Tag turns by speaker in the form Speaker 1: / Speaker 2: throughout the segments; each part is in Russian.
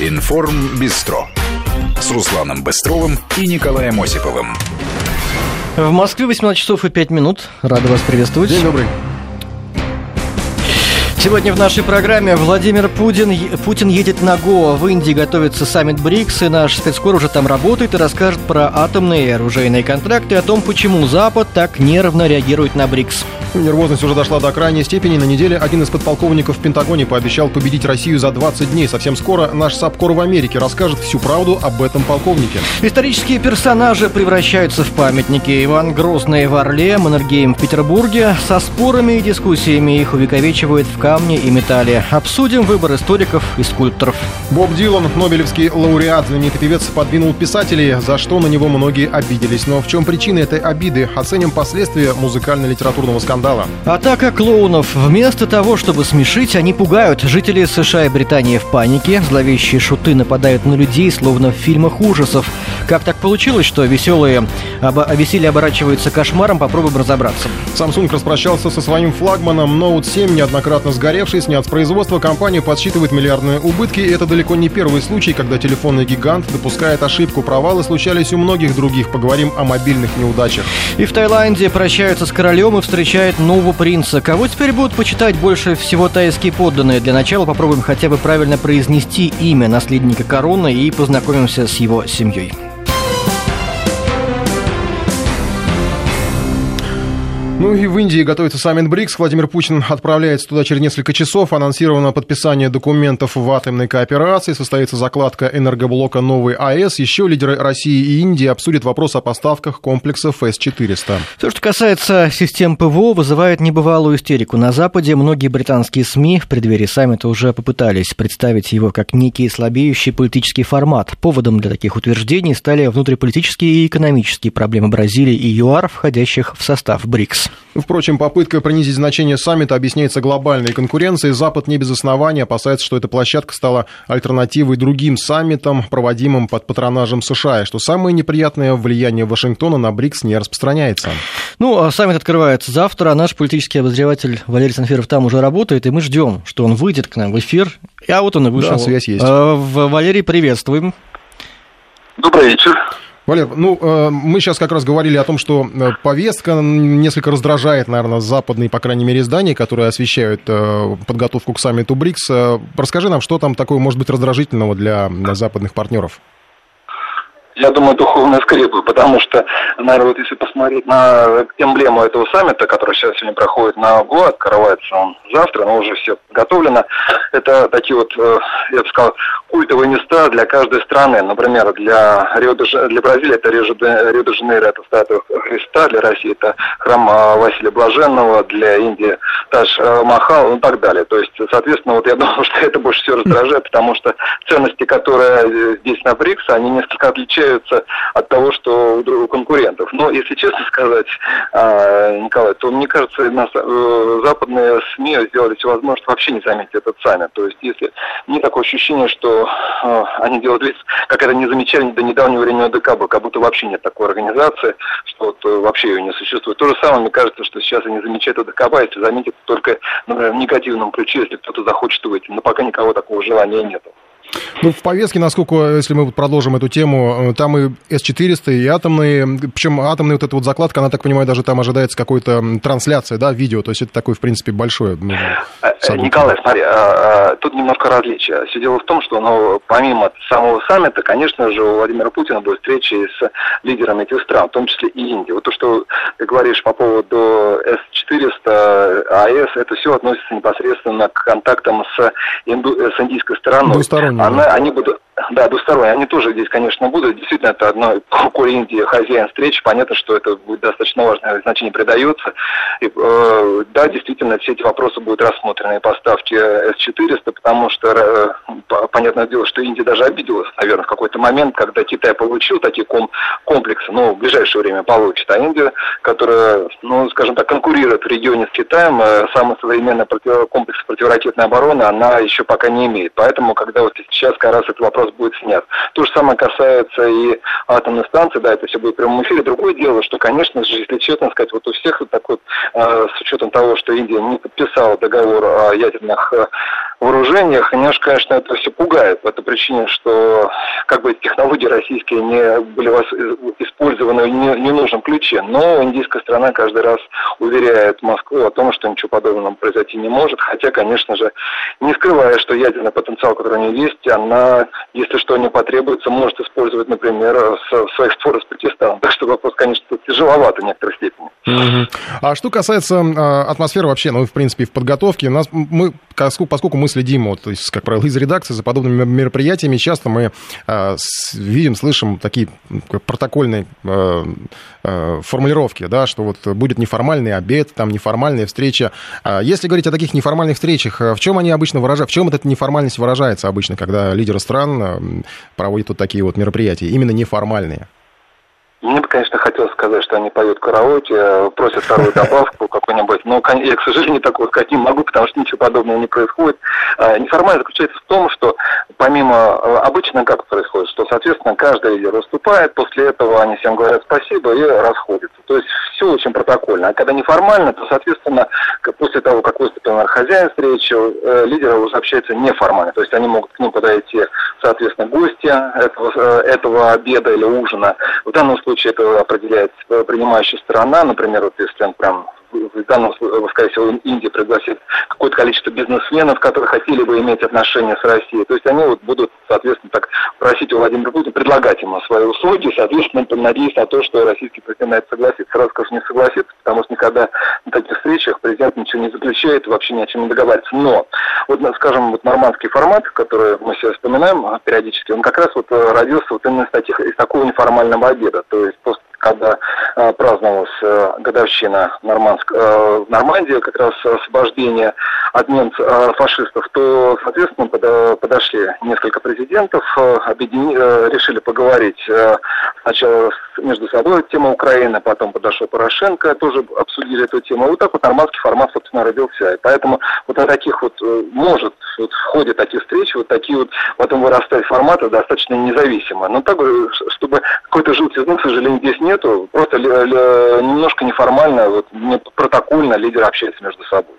Speaker 1: Информ Бистро с Русланом Быстровым и Николаем Осиповым.
Speaker 2: В Москве 18 часов и 5 минут. Рада вас приветствовать.
Speaker 3: День добрый.
Speaker 2: Сегодня в нашей программе Владимир Путин, Путин едет на Гоа. В Индии готовится саммит БРИКС, и наш спецкор уже там работает и расскажет про атомные и оружейные контракты, о том, почему Запад так нервно реагирует на БРИКС.
Speaker 3: Нервозность уже дошла до крайней степени. На неделе один из подполковников в Пентагоне пообещал победить Россию за 20 дней. Совсем скоро наш САПКОР в Америке расскажет всю правду об этом полковнике.
Speaker 2: Исторические персонажи превращаются в памятники. Иван Грозный в Орле, Маннергейм в Петербурге. Со спорами и дискуссиями их увековечивают в камне и металле. Обсудим выбор историков и скульпторов.
Speaker 3: Боб Дилан, Нобелевский лауреат, знаменитый певец, подвинул писателей, за что на него многие обиделись. Но в чем причина этой обиды? Оценим последствия музыкально-литературного скандала скандала.
Speaker 2: Атака клоунов. Вместо того, чтобы смешить, они пугают. Жители США и Британии в панике. Зловещие шуты нападают на людей, словно в фильмах ужасов. Как так получилось, что веселые обо... веселье оборачиваются кошмаром? Попробуем разобраться.
Speaker 3: Samsung распрощался со своим флагманом Note 7, неоднократно сгоревший, снят с производства. Компания подсчитывает миллиардные убытки. И это далеко не первый случай, когда телефонный гигант допускает ошибку. Провалы случались у многих других. Поговорим о мобильных неудачах.
Speaker 2: И в Таиланде прощаются с королем и встречают встречает нового принца. Кого теперь будут почитать больше всего тайские подданные? Для начала попробуем хотя бы правильно произнести имя наследника короны и познакомимся с его семьей.
Speaker 3: Ну и в Индии готовится саммит БРИКС. Владимир Путин отправляется туда через несколько часов. Анонсировано подписание документов в атомной кооперации. Состоится закладка энергоблока «Новый АЭС». Еще лидеры России и Индии обсудят вопрос о поставках комплексов С-400.
Speaker 2: То, что касается систем ПВО, вызывает небывалую истерику. На Западе многие британские СМИ в преддверии саммита уже попытались представить его как некий слабеющий политический формат. Поводом для таких утверждений стали внутриполитические и экономические проблемы Бразилии и ЮАР, входящих в состав БРИКС.
Speaker 3: Впрочем, попытка принизить значение саммита объясняется глобальной конкуренцией. Запад не без основания опасается, что эта площадка стала альтернативой другим саммитам, проводимым под патронажем США, и что самое неприятное влияние Вашингтона на БРИКС не распространяется.
Speaker 2: Ну, а саммит открывается завтра, а наш политический обозреватель Валерий Санфиров там уже работает, и мы ждем, что он выйдет к нам в эфир. А вот он и вышел.
Speaker 3: Да, связь есть.
Speaker 2: Э, Валерий, приветствуем.
Speaker 4: Добрый вечер.
Speaker 3: Валер, ну, э, мы сейчас как раз говорили о том, что э, повестка несколько раздражает, наверное, западные, по крайней мере, издания, которые освещают э, подготовку к саммиту БРИКС. Расскажи нам, что там такое может быть раздражительного для западных партнеров?
Speaker 4: Я думаю, духовные скрепы, потому что, наверное, вот если посмотреть на эмблему этого саммита, который сейчас сегодня проходит на ГО, открывается он завтра, но уже все подготовлено, это такие вот, я бы сказал, культовые места для каждой страны. Например, для, для Бразилии это Рио-де-Жанейро, это статуя Христа, для России это храм Василия Блаженного, для Индии Таш-Махал э, и так далее. То есть, соответственно, вот я думаю, что это больше всего раздражает, потому что ценности, которые здесь на БРИКС, они несколько отличаются от того, что у конкурентов. Но, если честно сказать, а, Николай, то мне кажется, нас, э, западные СМИ сделали все возможное, вообще не заметить этот саммит. То есть, если не такое ощущение, что э, они делают вид, как это не замечали до недавнего времени ДКБ, как будто вообще нет такой организации, что вот, э, вообще ее не существует. То же самое, мне кажется, что сейчас они замечают ДКБ, если заметят только, например, в негативном ключе, если кто-то захочет выйти. Но пока никого такого желания нет.
Speaker 3: Ну, в повестке, насколько, если мы продолжим эту тему, э, там и С-400, и атомные, причем атомная вот эта вот закладка, она, так понимаю, даже там ожидается какой-то трансляция, да, видео, то есть это такое, в принципе, большое ну,
Speaker 4: э, событие. Николай, смотри, а, а, тут немножко различия. Все дело в том, что, ну, помимо самого саммита, конечно же, у Владимира Путина будет встреча с лидерами этих стран, в том числе и Индии. Вот то, что ты говоришь по поводу С-400, АЭС, это все относится непосредственно к контактам с, инду, с индийской стороной она, они будут, да, двусторонние, они тоже здесь, конечно, будут. Действительно, это одно, Индия хозяин встречи, понятно, что это будет достаточно важное значение придается. И, э, да, действительно, все эти вопросы будут рассмотрены поставки С-400, потому что, э, понятное дело, что Индия даже обиделась, наверное, в какой-то момент, когда Китай получил такие ком комплексы, ну, в ближайшее время получит, а Индия, которая, ну, скажем так, конкурирует в регионе с Китаем, э, самый современный против, комплекс противоракетной обороны она еще пока не имеет. Поэтому, когда вот сейчас как раз этот вопрос будет снят. То же самое касается и атомной станции, да, это все будет в прямом эфире. Другое дело, что, конечно же, если честно сказать, вот у всех вот так вот, э, с учетом того, что Индия не подписала договор о ядерных э, вооружениях. И конечно, это все пугает по этой причине, что как бы технологии российские не были использованы в ненужном ключе. Но индийская страна каждый раз уверяет Москву о том, что ничего подобного произойти не может. Хотя, конечно же, не скрывая, что ядерный потенциал, который у нее есть, она, если что не потребуется, может использовать, например, в своих спорах с Пакистаном. Так что вопрос, конечно, тяжеловато в некоторой степени.
Speaker 3: А что касается э, атмосферы вообще, ну, в принципе, в подготовке, нас, мы, поскольку мы следим, вот, то есть, как правило, из редакции за подобными мероприятиями, часто мы э, видим, слышим такие протокольные э, э, формулировки, да, что вот будет неформальный обед, там неформальная встреча. А если говорить о таких неформальных встречах, в чем они обычно выражаются, в чем эта неформальность выражается обычно, когда лидеры стран проводят вот такие вот мероприятия, именно неформальные?
Speaker 4: Мне бы, конечно, хотелось сказать, что они поют караоке, э, просят вторую добавку какую-нибудь, но я, к сожалению, такого сказать не могу, потому что ничего подобного не происходит. А, неформально заключается в том, что помимо э, обычно как происходит, что, соответственно, каждый лидер выступает, после этого они всем говорят спасибо и расходятся. То есть все очень протокольно. А когда неформально, то, соответственно, после того, как выступил хозяин встречи, э, лидеры уже общаются неформально. То есть они могут к ним подойти, соответственно, гости этого, этого обеда или ужина. В данном случае случае это определяет принимающая сторона. Например, вот если он прям в данном случае, скорее всего, Индия пригласит какое-то количество бизнесменов, которые хотели бы иметь отношения с Россией. То есть они вот будут, соответственно, так просить у Владимира Путина, предлагать ему свои услуги, соответственно, надеясь на то, что российский президент на это согласится. Сразу скажу, не согласится, потому что никогда на таких встречах президент ничего не заключает, вообще ни о чем не договаривается. Но, вот, скажем, вот нормандский формат, который мы сейчас вспоминаем периодически, он как раз вот родился вот именно из, таких, из такого неформального обеда. То есть после когда э, праздновалась э, годовщина Норманск, э, в Нормандии, как раз освобождение от немцев, э, фашистов, то, соответственно, под, подошли несколько президентов, э, объедини, э, решили поговорить э, сначала между собой тема Украины, потом подошел Порошенко, тоже обсудили эту тему. И вот так вот нормандский формат, собственно, родился. И поэтому вот на таких вот, э, может, вот в ходе таких встреч, вот такие вот потом вырастают форматы достаточно независимо. Но так, чтобы какой-то желтизны, к сожалению, здесь нет нету, просто немножко неформально, вот, не протокольно лидеры общаются между собой.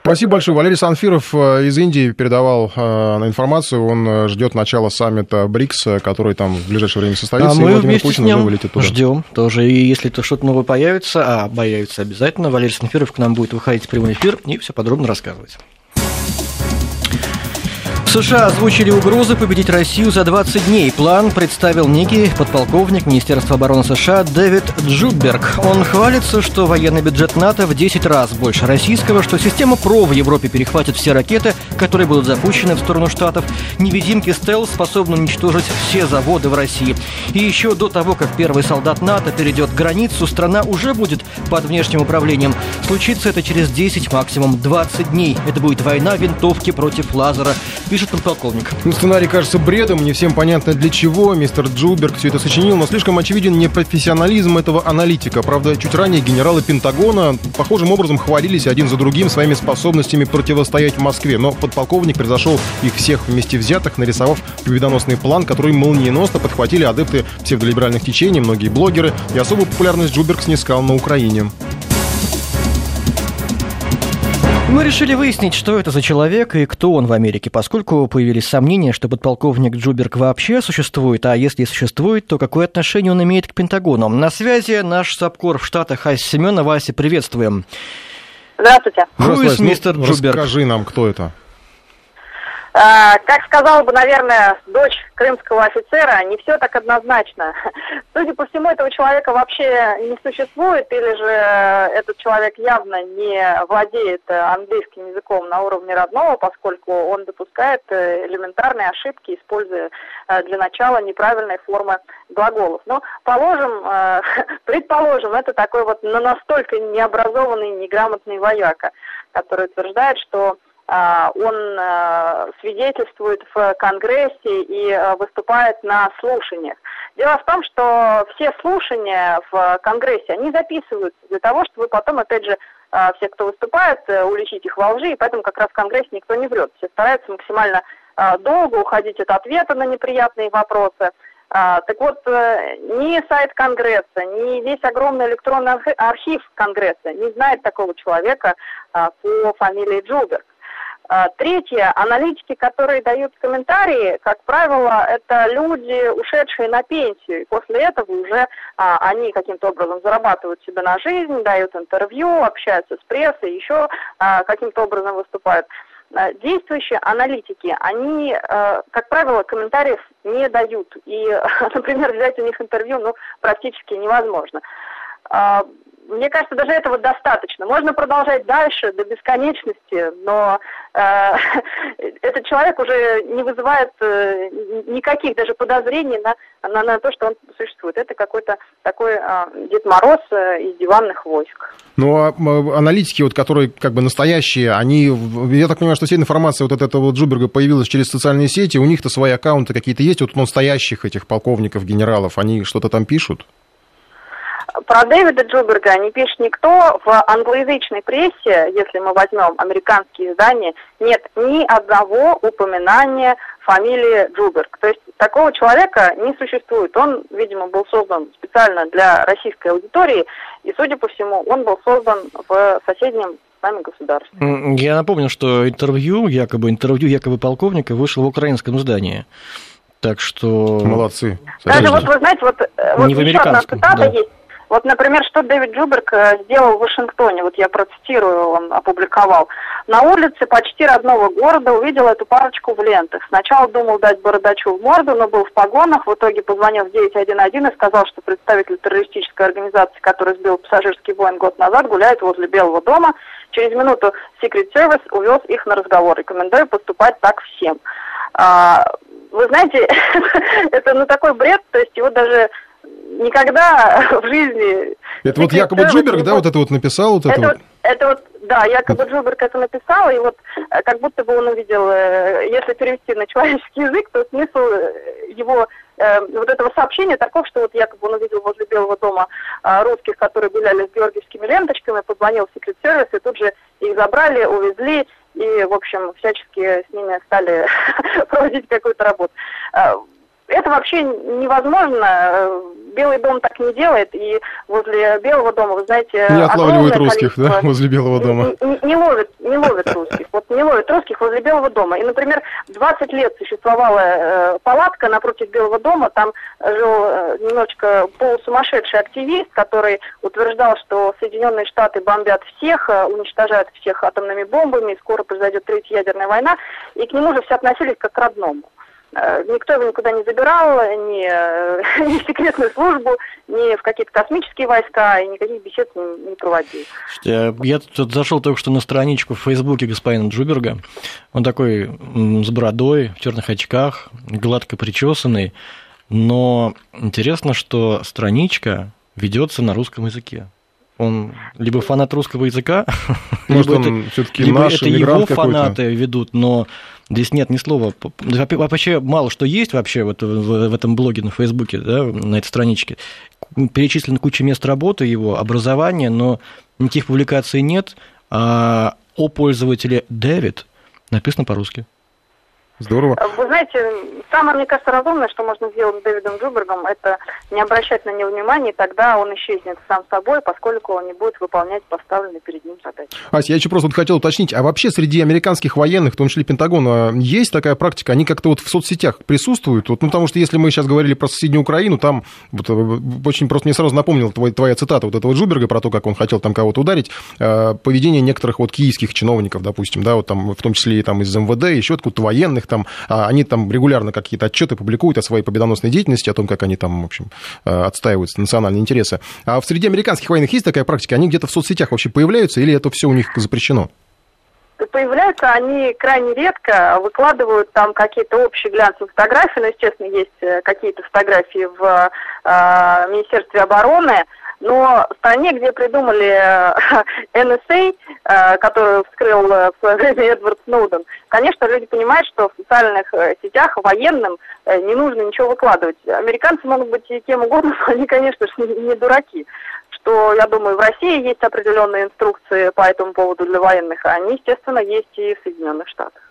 Speaker 3: Спасибо большое. Валерий Санфиров э, из Индии передавал э, информацию. Он э, ждет начала саммита БРИКС, который там в ближайшее время состоится. А
Speaker 2: мы Владимир Путин уже вылетит туда. Ждем тоже. И если то что-то новое появится, а появится обязательно, Валерий Санфиров к нам будет выходить в прямой эфир и все подробно рассказывать. США озвучили угрозы победить Россию за 20 дней. План представил некий подполковник Министерства обороны США Дэвид Джудберг. Он хвалится, что военный бюджет НАТО в 10 раз больше российского, что система ПРО в Европе перехватит все ракеты, которые будут запущены в сторону Штатов. Невидимки стелс способны уничтожить все заводы в России. И еще до того, как первый солдат НАТО перейдет границу, страна уже будет под внешним управлением. Случится это через 10, максимум 20 дней. Это будет война винтовки против лазера пишет подполковник.
Speaker 3: Ну, сценарий кажется бредом, не всем понятно для чего. Мистер Джуберг все это сочинил, но слишком очевиден непрофессионализм этого аналитика. Правда, чуть ранее генералы Пентагона похожим образом хвалились один за другим своими способностями противостоять в Москве. Но подполковник превзошел их всех вместе взятых, нарисовав победоносный план, который молниеносно подхватили адепты псевдолиберальных течений, многие блогеры, и особую популярность Джуберг снискал на Украине.
Speaker 2: Мы решили выяснить, что это за человек и кто он в Америке, поскольку появились сомнения, что подполковник Джуберг вообще существует, а если существует, то какое отношение он имеет к Пентагону. На связи наш САПКОР в Штатах Ася Семена. Вася, приветствуем.
Speaker 5: Здравствуйте.
Speaker 3: Здравствуйте, мистер ну, Джуберг. Расскажи нам, кто это.
Speaker 5: А, как сказала бы, наверное, дочь крымского офицера, не все так однозначно. Судя по всему, этого человека вообще не существует, или же этот человек явно не владеет английским языком на уровне родного, поскольку он допускает элементарные ошибки, используя э, для начала неправильные формы глаголов. Но положим, э, предположим, это такой вот настолько необразованный, неграмотный вояка, который утверждает, что он а, свидетельствует в Конгрессе и а, выступает на слушаниях. Дело в том, что все слушания в Конгрессе, они записываются для того, чтобы потом, опять же, все, кто выступает, э, уличить их во лжи, и поэтому как раз в Конгрессе никто не врет. Все стараются максимально долго уходить от ответа на неприятные вопросы. Так вот, э, ни сайт Конгресса, ни весь огромный электронный архив Конгресса не знает такого человека по фамилии Джулберг. А, третье, аналитики, которые дают комментарии, как правило, это люди, ушедшие на пенсию. И после этого уже а, они каким-то образом зарабатывают себе на жизнь, дают интервью, общаются с прессой, еще а, каким-то образом выступают. А, действующие аналитики, они, а, как правило, комментариев не дают. И, например, взять у них интервью ну, практически невозможно. Мне кажется, даже этого достаточно. Можно продолжать дальше до бесконечности, но э, этот человек уже не вызывает э, никаких даже подозрений на, на, на то, что он существует. Это какой-то такой э, Дед Мороз э, из диванных войск.
Speaker 3: Ну, а аналитики, вот, которые как бы настоящие, они, я так понимаю, что вся информация вот от этого Джуберга появилась через социальные сети, у них-то свои аккаунты какие-то есть, вот настоящих этих полковников, генералов, они что-то там пишут?
Speaker 5: Про Дэвида Джуберга не пишет никто. В англоязычной прессе, если мы возьмем американские издания, нет ни одного упоминания фамилии Джуберг. То есть такого человека не существует. Он, видимо, был создан специально для российской аудитории, и, судя по всему, он был создан в соседнем с нами государстве.
Speaker 2: Я напомню, что интервью, якобы интервью якобы полковника вышло в украинском издании. Так что...
Speaker 3: Молодцы.
Speaker 5: Даже вот, вы знаете, вот, э, вот еще одна цитата да. есть вот, например, что Дэвид Джуберг э, сделал в Вашингтоне, вот я процитирую, он опубликовал. На улице почти родного города увидел эту парочку в лентах. Сначала думал дать бородачу в морду, но был в погонах. В итоге позвонил в 911 и сказал, что представитель террористической организации, который сбил пассажирский воин год назад, гуляет возле Белого дома. Через минуту Secret Service увез их на разговор. Рекомендую поступать так всем. А, вы знаете, это ну такой бред, то есть его даже никогда в жизни...
Speaker 3: Это вот якобы Джуберг, да, вот это вот написал? Вот это,
Speaker 5: это, вот, это вот, да, якобы Джуберг это написал, и вот э, как будто бы он увидел, э, если перевести на человеческий язык, то смысл э, его вот этого сообщения таков, что вот якобы он увидел возле Белого дома русских, которые гуляли с георгиевскими ленточками, позвонил в секрет сервис, и тут же их забрали, увезли, и, в общем, всячески с ними стали проводить какую-то работу это вообще невозможно. Белый дом так не делает, и возле Белого дома, вы знаете...
Speaker 3: Не отлавливают русских, да, возле Белого дома?
Speaker 5: Не, не, не, ловят, не ловят русских. Вот не ловят русских возле Белого дома. И, например, 20 лет существовала э, палатка напротив Белого дома, там жил э, немножечко полусумасшедший активист, который утверждал, что Соединенные Штаты бомбят всех, э, уничтожают всех атомными бомбами, и скоро произойдет третья ядерная война, и к нему же все относились как к родному. Э, никто его никуда не забирал, ни, э, ни в секретную службу, ни в какие-то космические войска, и никаких бесед не, не проводил.
Speaker 2: Я, я тут зашел только что на страничку в Фейсбуке господина Джуберга. Он такой с бородой, в черных очках, гладко причесанный. Но интересно, что страничка ведется на русском языке. Он либо фанат русского языка,
Speaker 3: Может, либо он это, либо наш, это
Speaker 2: его фанаты ведут, но Здесь нет ни слова. Вообще мало что есть вообще вот в этом блоге на Фейсбуке, да, на этой страничке. Перечислена куча мест работы его, образования, но никаких публикаций нет. А о пользователе Дэвид написано по-русски.
Speaker 3: Здорово.
Speaker 5: Вы знаете, самое, мне кажется, разумное, что можно сделать с Дэвидом Джубергом, это не обращать на него внимания, и тогда он исчезнет сам собой, поскольку он не будет выполнять поставленные перед ним задачи.
Speaker 3: Ася, я еще просто вот хотел уточнить, а вообще среди американских военных, в том числе Пентагона, есть такая практика? Они как-то вот в соцсетях присутствуют? Вот, ну, потому что если мы сейчас говорили про соседнюю Украину, там вот, э, очень просто мне сразу напомнил твой, твоя цитата вот этого Джуберга про то, как он хотел там кого-то ударить, э, поведение некоторых вот киевских чиновников, допустим, да, вот там, в том числе и там из МВД, еще откуда-то военных, там, а, они там регулярно какие-то отчеты публикуют о своей победоносной деятельности, о том, как они там, в общем, а, отстаивают национальные интересы. А в среде американских военных есть такая практика? Они где-то в соцсетях вообще появляются или это все у них запрещено?
Speaker 5: появляются они крайне редко, выкладывают там какие-то общие глянцевые фотографии, но, естественно, есть э, какие-то фотографии в э, Министерстве обороны, но в стране, где придумали NSA, э, которую вскрыл э, в свое время Эдвард Сноуден, конечно, люди понимают, что в социальных э, сетях военным не нужно ничего выкладывать. Американцы могут быть и кем угодно, но они, конечно же, не дураки что, я думаю, в России есть определенные инструкции по этому поводу для военных, а они, естественно, есть и в Соединенных Штатах.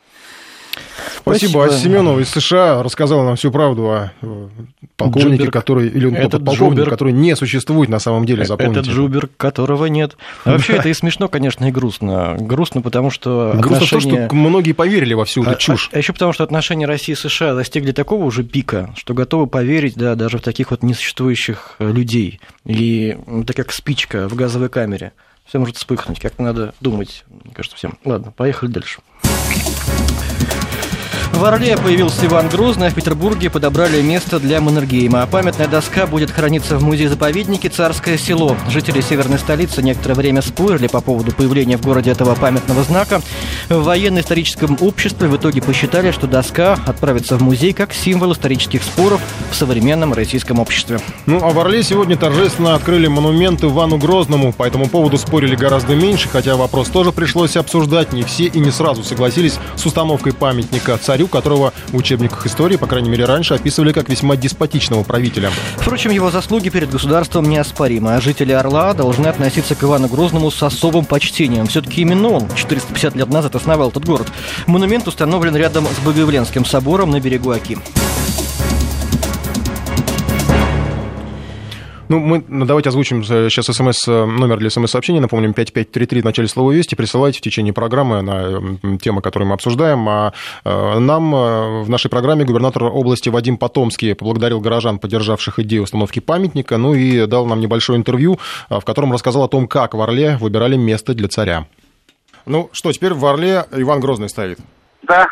Speaker 3: Спасибо. Спасибо. Семенов из США рассказал нам всю правду о э, полковнике, Джуберг. который, или
Speaker 2: этот
Speaker 3: полковник, Джуберг. который не существует на самом деле,
Speaker 2: запомните. Это Джубер, которого нет. А вообще это и смешно, конечно, и грустно. Грустно, потому что
Speaker 3: Грустно отношения... то, что многие поверили во всю эту а, чушь.
Speaker 2: А, а еще потому, что отношения России и США достигли такого уже пика, что готовы поверить да, даже в таких вот несуществующих э, людей. И это как спичка в газовой камере. Все может вспыхнуть. Как надо думать, мне кажется, всем. Ладно, поехали дальше. В Орле появился Иван Грозный, а в Петербурге подобрали место для Маннергейма. Памятная доска будет храниться в музее-заповеднике «Царское село». Жители северной столицы некоторое время спорили по поводу появления в городе этого памятного знака. В военно-историческом обществе в итоге посчитали, что доска отправится в музей как символ исторических споров в современном российском обществе.
Speaker 3: Ну, а в Орле сегодня торжественно открыли монумент Ивану Грозному. По этому поводу спорили гораздо меньше, хотя вопрос тоже пришлось обсуждать. Не все и не сразу согласились с установкой памятника царю которого в учебниках истории, по крайней мере раньше, описывали как весьма деспотичного правителя.
Speaker 2: Впрочем, его заслуги перед государством неоспоримы, а жители Орла должны относиться к Ивану Грозному с особым почтением. Все-таки именно он 450 лет назад основал этот город. Монумент установлен рядом с Богоявленским собором на берегу Оки.
Speaker 3: Ну, мы ну, давайте озвучим э, сейчас смс, э, номер для смс-сообщения. Напомним, 5533 в начале слова «Вести». Присылайте в течение программы на темы, которые мы обсуждаем. А э, нам в нашей программе губернатор области Вадим Потомский поблагодарил горожан, поддержавших идею установки памятника, ну и дал нам небольшое интервью, в котором рассказал о том, как в Орле выбирали место для царя. Ну что, теперь в Орле Иван Грозный стоит.
Speaker 6: Да,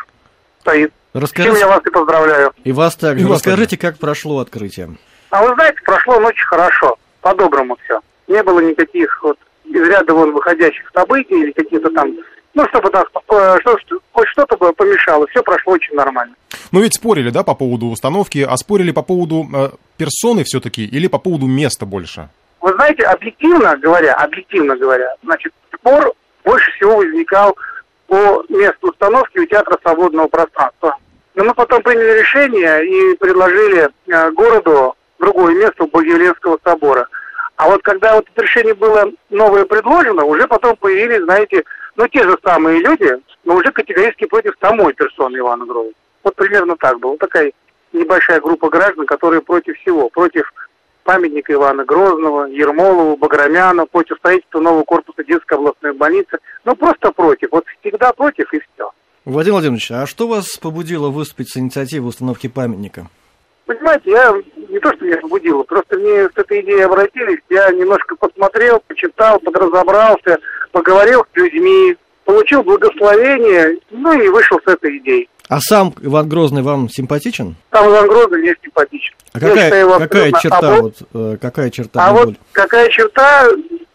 Speaker 6: стоит.
Speaker 2: Расскажите...
Speaker 6: Чем я вас и поздравляю.
Speaker 2: И вас также. И Расскажите, как прошло открытие.
Speaker 6: А вы знаете, прошло ночь хорошо, по-доброму все. Не было никаких вот из ряда вон выходящих событий или каких-то там, ну, чтобы нас, э, что, хоть что-то помешало, все прошло очень нормально.
Speaker 3: Ну, ведь спорили, да, по поводу установки, а спорили по поводу э, персоны все-таки или по поводу места больше?
Speaker 6: Вы знаете, объективно говоря, объективно говоря, значит, спор больше всего возникал по месту установки у театра свободного пространства. Но мы потом приняли решение и предложили э, городу другое место у Богоявленского собора. А вот когда вот это решение было новое предложено, уже потом появились, знаете, ну, те же самые люди, но уже категорически против самой персоны Ивана Грозного. Вот примерно так было. Такая небольшая группа граждан, которые против всего. Против памятника Ивана Грозного, Ермолова, Баграмяна, против строительства нового корпуса детской областной больницы. Ну, просто против. Вот всегда против и все.
Speaker 2: Владимир Владимирович, а что вас побудило выступить с инициативой установки памятника?
Speaker 6: Понимаете, я не то, что меня побудило, просто мне с этой идеей обратились, я немножко посмотрел, почитал, подразобрался, поговорил с людьми, получил благословение, ну и вышел с этой идеей.
Speaker 2: А сам Иван Грозный вам симпатичен?
Speaker 6: Сам Иван Грозный мне симпатичен.
Speaker 2: А какая, считаю, какая черта? А вот, э, какая черта?
Speaker 6: А вот какая черта?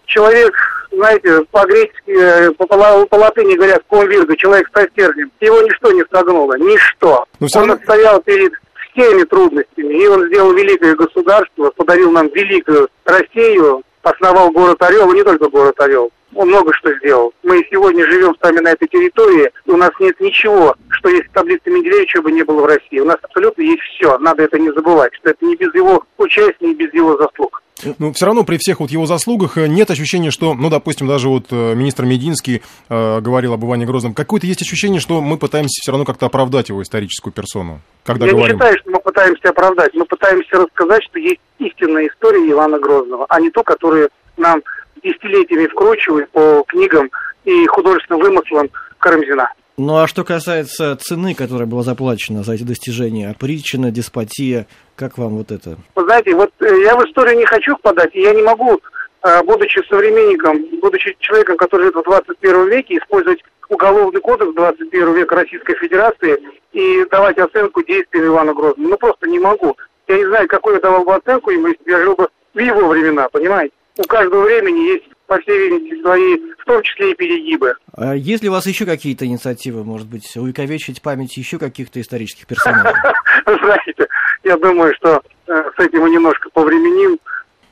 Speaker 6: Человек, знаете, по-гречески, э, по, по, по латыни говорят, конвирга, человек с стержнем. Его ничто не согнуло, ничто. Но Он равно... стоял перед всеми трудностями. И он сделал великое государство, подарил нам великую Россию, основал город Орел, и не только город Орел. Он много что сделал. Мы сегодня живем сами на этой территории, и у нас нет ничего, что есть в таблице чего бы не было в России. У нас абсолютно есть все. Надо это не забывать, что это не без его участия, и без его заслуг.
Speaker 3: Ну, все равно при всех вот его заслугах э, нет ощущения, что, ну, допустим, даже вот э, министр Мединский э, говорил об Иване Грозном. Какое-то есть ощущение, что мы пытаемся все равно как-то оправдать его историческую персону, когда
Speaker 6: Я
Speaker 3: говорим.
Speaker 6: не считаю, что мы пытаемся оправдать. Мы пытаемся рассказать, что есть истинная история Ивана Грозного, а не то, которую нам десятилетиями вкручивают по книгам и художественным вымыслам Карамзина.
Speaker 2: Ну а что касается цены, которая была заплачена за эти достижения, причина, деспотия, как вам вот это?
Speaker 6: Вы знаете, вот э, я в историю не хочу впадать, и я не могу, э, будучи современником, будучи человеком, который живет в 21 веке, использовать уголовный кодекс 21 века Российской Федерации и давать оценку действиям Ивана Грозного. Ну просто не могу. Я не знаю, какую я давал бы оценку ему, если бы я жил бы в его времена, понимаете? У каждого времени есть по всей видимости, свои, в том числе и перегибы.
Speaker 2: А есть ли у вас еще какие-то инициативы, может быть, увековечить память еще каких-то исторических персонажей?
Speaker 6: Знаете, я думаю, что э, с этим мы немножко повременим.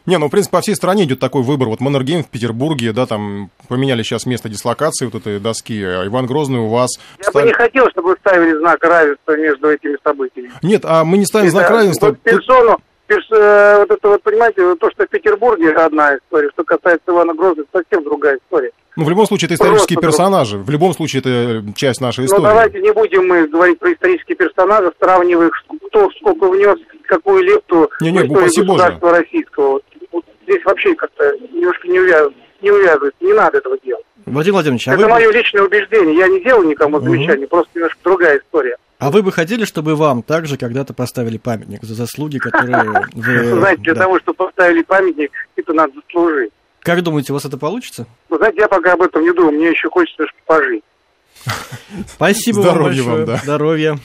Speaker 3: Не, ну, в принципе, по всей стране идет такой выбор. Вот Маннергейм в Петербурге, да, там поменяли сейчас место дислокации вот этой доски. А Иван Грозный у вас...
Speaker 6: Я ставили... бы не хотел, чтобы вы ставили знак равенства между этими событиями.
Speaker 3: Нет, а мы не ставим Это, знак равенства.
Speaker 6: Вот персону, э, вот это вот, понимаете, то, что в Петербурге одна история, что касается Ивана Грозного, совсем другая история.
Speaker 3: Ну, в любом случае, это исторические Просто персонажи. В любом случае, это часть нашей ну, истории.
Speaker 6: Ну, давайте не будем мы говорить про исторические персонажи, сравнивая их, кто сколько внес, какую лепту
Speaker 3: не, не, в историю
Speaker 6: государства Боже. российского. Вот, вот здесь вообще как-то немножко не, увяз, не увязывается. Не надо этого делать.
Speaker 2: Владимир Владимирович, а
Speaker 6: Это
Speaker 2: вы...
Speaker 6: мое личное убеждение. Я не делаю никому замечаний, угу. просто немножко другая история.
Speaker 2: А вы бы хотели, чтобы вам также когда-то поставили памятник за заслуги, которые вы...
Speaker 6: Знаете, для того, чтобы поставили памятник, это надо заслужить.
Speaker 2: Как думаете, у вас это получится?
Speaker 6: Вы знаете, я пока об этом не думаю, мне еще хочется пожить.
Speaker 2: Спасибо
Speaker 3: Здоровья
Speaker 2: вам,
Speaker 3: вам да.
Speaker 2: Здоровья.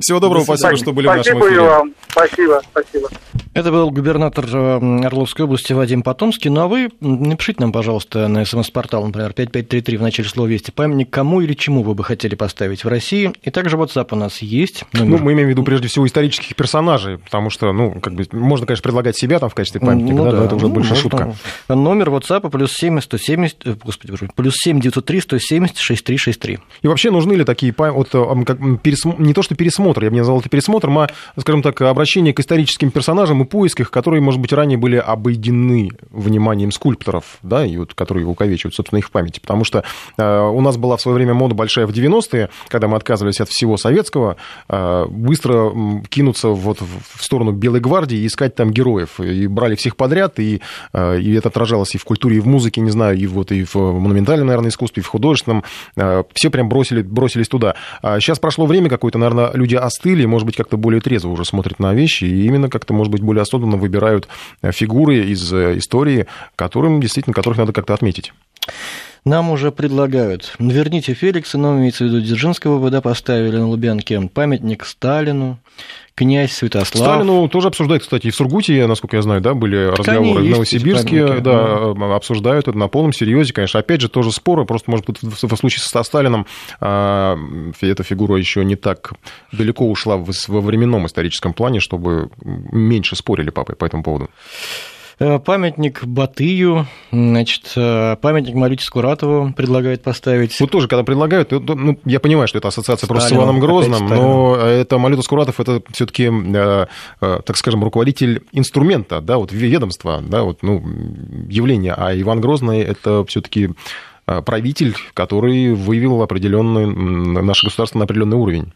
Speaker 3: Всего доброго, спасибо, что были
Speaker 6: спасибо
Speaker 3: в нашем эфире.
Speaker 6: Спасибо вам, спасибо, спасибо.
Speaker 2: Это был губернатор э, Орловской области Вадим Потомский. Ну а вы напишите нам, пожалуйста, на смс-портал, например, 5533 в начале слова «Вести» памятник кому или чему вы бы хотели поставить в России. И также WhatsApp у нас есть.
Speaker 3: Номер... Ну, мы имеем в виду прежде всего исторических персонажей, потому что, ну, как бы, можно, конечно, предлагать себя там в качестве памятника, ну, да, да, но это уже ну, больше шутка.
Speaker 2: Номер WhatsApp плюс 7 170, э, господи, боже, плюс 7 903 170 6363.
Speaker 3: И вообще нужны ли такие, вот, э, как, пересм... не то что пересмотр, я бы не назвал это пересмотром, а, скажем так, обращение к историческим персонажам и поиск их, которые может быть, ранее были обойдены вниманием скульпторов, да, и вот, которые увековечивают, собственно, их в памяти. Потому что э, у нас была в свое время мода большая в 90-е, когда мы отказывались от всего советского, э, быстро кинуться вот в сторону Белой гвардии и искать там героев. И брали всех подряд, и, э, и это отражалось и в культуре, и в музыке, не знаю, и, вот, и в монументальном, наверное, искусстве, и в художественном. Э, все прям бросили, бросились туда. А сейчас прошло время какое-то, наверное, люди остыли, может быть, как-то более трезво уже смотрят на вещи, и именно как-то, может быть, более осознанно выбирают э, фигуры из э, истории, которым действительно, которых надо как-то отметить.
Speaker 2: Нам уже предлагают. Верните Феликса, но имеется в виду Дзержинского вода поставили на Лубянке. Памятник Сталину, князь Святослав.
Speaker 3: Сталину тоже обсуждают, кстати, и в Сургуте, насколько я знаю, да, были разговоры. в Новосибирске, да, да, обсуждают это на полном серьезе. Конечно, опять же, тоже споры. Просто, может быть, в случае со Сталином а, эта фигура еще не так далеко ушла во временном историческом плане, чтобы меньше спорили папы по этому поводу.
Speaker 2: Э, памятник Батыю, значит, э, памятник Марите Скуратову предлагают поставить.
Speaker 3: Вот тоже, когда предлагают, ну, я понимаю, что это ассоциация Сталину, просто с Иваном Грозным, но это Малюта Скуратов, это все таки э, так скажем, руководитель инструмента, да, вот ведомства, да, вот, ну, явление, а Иван Грозный это все таки правитель, который вывел определенный, наше государство на определенный уровень.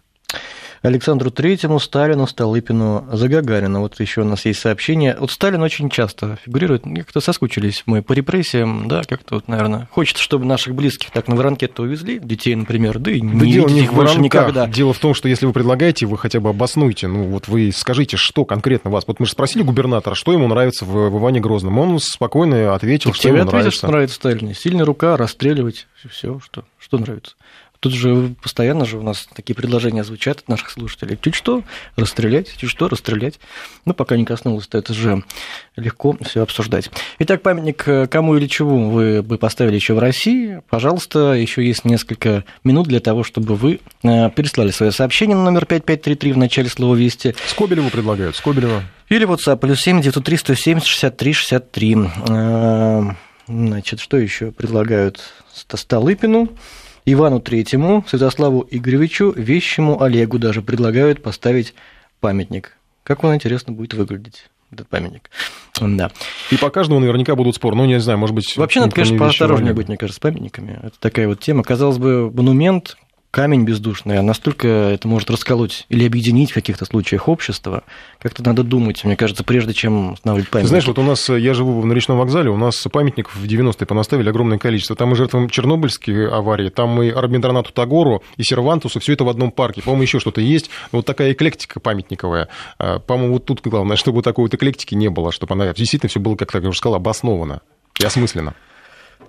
Speaker 2: Александру Третьему, Сталину, Столыпину, Загагарину. Вот еще у нас есть сообщение. Вот Сталин очень часто фигурирует. Как-то соскучились мы по репрессиям, да, как-то вот, наверное, хочется, чтобы наших близких так на воронке-то увезли, детей, например, да и не да дело не их больше никогда.
Speaker 3: Дело в том, что если вы предлагаете, вы хотя бы обоснуйте, ну вот вы скажите, что конкретно вас. Вот мы же спросили губернатора, что ему нравится в, в Иване Грозном. Он спокойно ответил, так что ему ответишь, нравится. что
Speaker 2: нравится Сталине. Сильная рука, расстреливать, все, что, что нравится. Тут же постоянно же у нас такие предложения звучат от наших слушателей. Чуть что, расстрелять, чуть что, расстрелять. Ну, пока не коснулось, то это же легко все обсуждать. Итак, памятник э, кому или чему вы бы поставили еще в России, пожалуйста, еще есть несколько минут для того, чтобы вы э, переслали свое сообщение на номер 5533 в начале слова «Вести».
Speaker 3: Скобелеву предлагают, Скобелева.
Speaker 2: Или WhatsApp, плюс 7 903 170 63 63. Значит, что еще предлагают Столыпину? Ивану Третьему, Святославу Игоревичу, Вещему Олегу даже предлагают поставить памятник. Как он, интересно, будет выглядеть? этот памятник. Да.
Speaker 3: И по каждому наверняка будут спор. Ну, не знаю, может быть...
Speaker 2: Вообще надо, конечно, поосторожнее быть, мне кажется, с памятниками. Это такая вот тема. Казалось бы, монумент, камень бездушный, а настолько это может расколоть или объединить в каких-то случаях общество, как-то надо думать, мне кажется, прежде чем устанавливать памятник.
Speaker 3: знаешь, вот у нас, я живу на речном вокзале, у нас памятников в 90-е понаставили огромное количество. Там и жертвам Чернобыльской аварии, там и Арбиндранату Тагору, и Сервантусу, все это в одном парке. По-моему, еще что-то есть. Вот такая эклектика памятниковая. А, по-моему, вот тут главное, чтобы такой вот эклектики не было, чтобы она действительно все было, как я уже сказал, обосновано и осмысленно.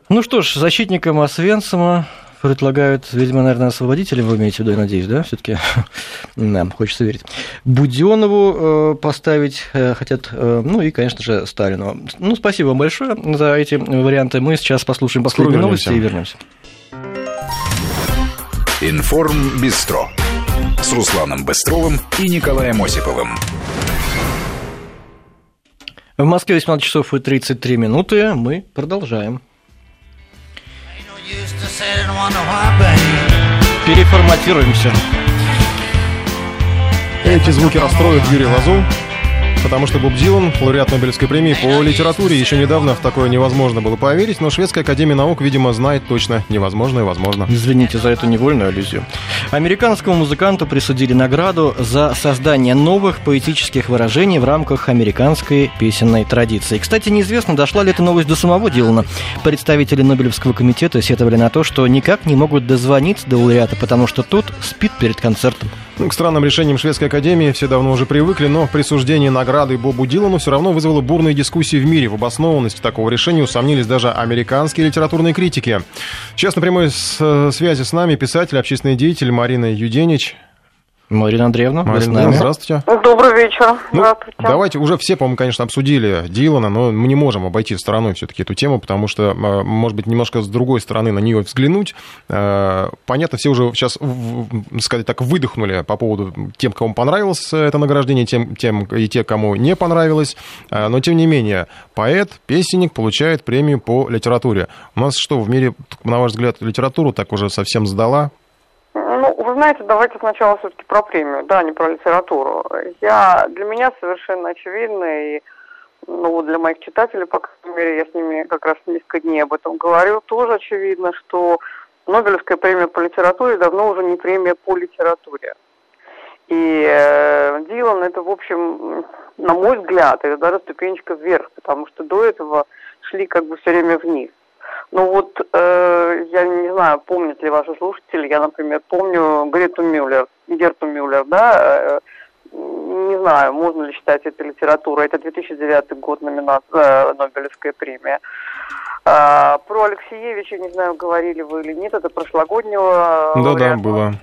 Speaker 2: Ну что ж, защитникам Освенцима предлагают, видимо, наверное, освободителя вы имеете в виду, я надеюсь, да, все таки да, хочется верить. Буденову э, поставить э, хотят, э, ну и, конечно же, Сталину. Ну, спасибо вам большое за эти варианты. Мы сейчас послушаем последние новости и вернемся.
Speaker 1: Информ Бистро с Русланом Быстровым и Николаем Осиповым.
Speaker 2: В Москве 18 часов и 33 минуты. Мы продолжаем.
Speaker 3: Переформатируемся. Эти звуки расстроят Юрий Лазу. Потому что Боб Дилан, лауреат Нобелевской премии по литературе, еще недавно в такое невозможно было поверить, но Шведская Академия Наук, видимо, знает точно невозможное возможно.
Speaker 2: Извините за эту невольную аллюзию. Американскому музыканту присудили награду за создание новых поэтических выражений в рамках американской песенной традиции. Кстати, неизвестно, дошла ли эта новость до самого Дилана. Представители Нобелевского комитета сетовали на то, что никак не могут дозвониться до лауреата, потому что тот спит перед концертом.
Speaker 3: Ну, к странным решениям Шведской Академии все давно уже привыкли, но присуждение награды Бобу Дилану все равно вызвало бурные дискуссии в мире. В обоснованности такого решения усомнились даже американские литературные критики. Сейчас на прямой связи с нами писатель, общественный деятель Марина Юденич.
Speaker 2: Марина Андреевна,
Speaker 3: Марина Андреевна, здравствуйте.
Speaker 5: Добрый вечер.
Speaker 3: Ну, здравствуйте. Давайте уже все, по-моему, конечно, обсудили Дилана, но мы не можем обойти стороной все-таки эту тему, потому что, а, может быть, немножко с другой стороны на нее взглянуть. А, понятно, все уже сейчас, сказать так, выдохнули по поводу тем, кому понравилось это награждение, тем, тем и те, кому не понравилось. А, но, тем не менее, поэт, песенник получает премию по литературе. У нас что, в мире, на ваш взгляд, литературу так уже совсем сдала?
Speaker 7: Вы знаете, давайте сначала все-таки про премию, да, не про литературу. Я, для меня совершенно очевидно, и ну, для моих читателей, по крайней мере, я с ними как раз несколько дней об этом говорю, тоже очевидно, что Нобелевская премия по литературе давно уже не премия по литературе. И э, Дилан это, в общем, на мой взгляд, это даже ступенечка вверх, потому что до этого шли как бы все время вниз. Ну вот, э, я не знаю, помнят ли ваши слушатели, я, например, помню Грету Мюллер, Герту Мюллер, да, э, не знаю, можно ли считать это литературой, это 2009 год номинация, э, Нобелевская премия. А, про Алексеевича, не знаю, говорили вы или нет, это прошлогоднего
Speaker 3: Да-да, было.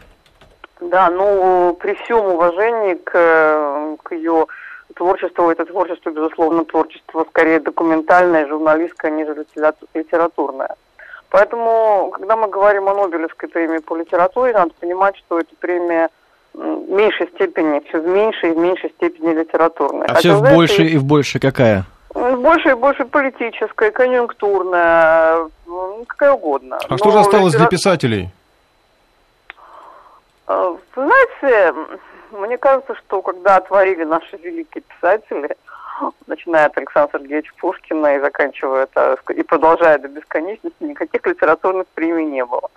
Speaker 7: Да, ну, при всем уважении к, к ее творчество, это творчество, безусловно, творчество скорее документальное, журналистское, нежели литературное. Поэтому, когда мы говорим о Нобелевской премии по литературе, надо понимать, что эта премия в меньшей степени, все в меньшей и в меньшей степени литературная.
Speaker 2: А Хотя все в большей и в большей какая?
Speaker 7: В большей и больше политическая, конъюнктурная, ну, какая угодно.
Speaker 3: А Но что же осталось литера... для писателей?
Speaker 7: Вы знаете, мне кажется, что когда творили наши великие писатели, начиная от Александра Сергеевича Пушкина и заканчивая это, и продолжая до бесконечности, никаких литературных премий не было.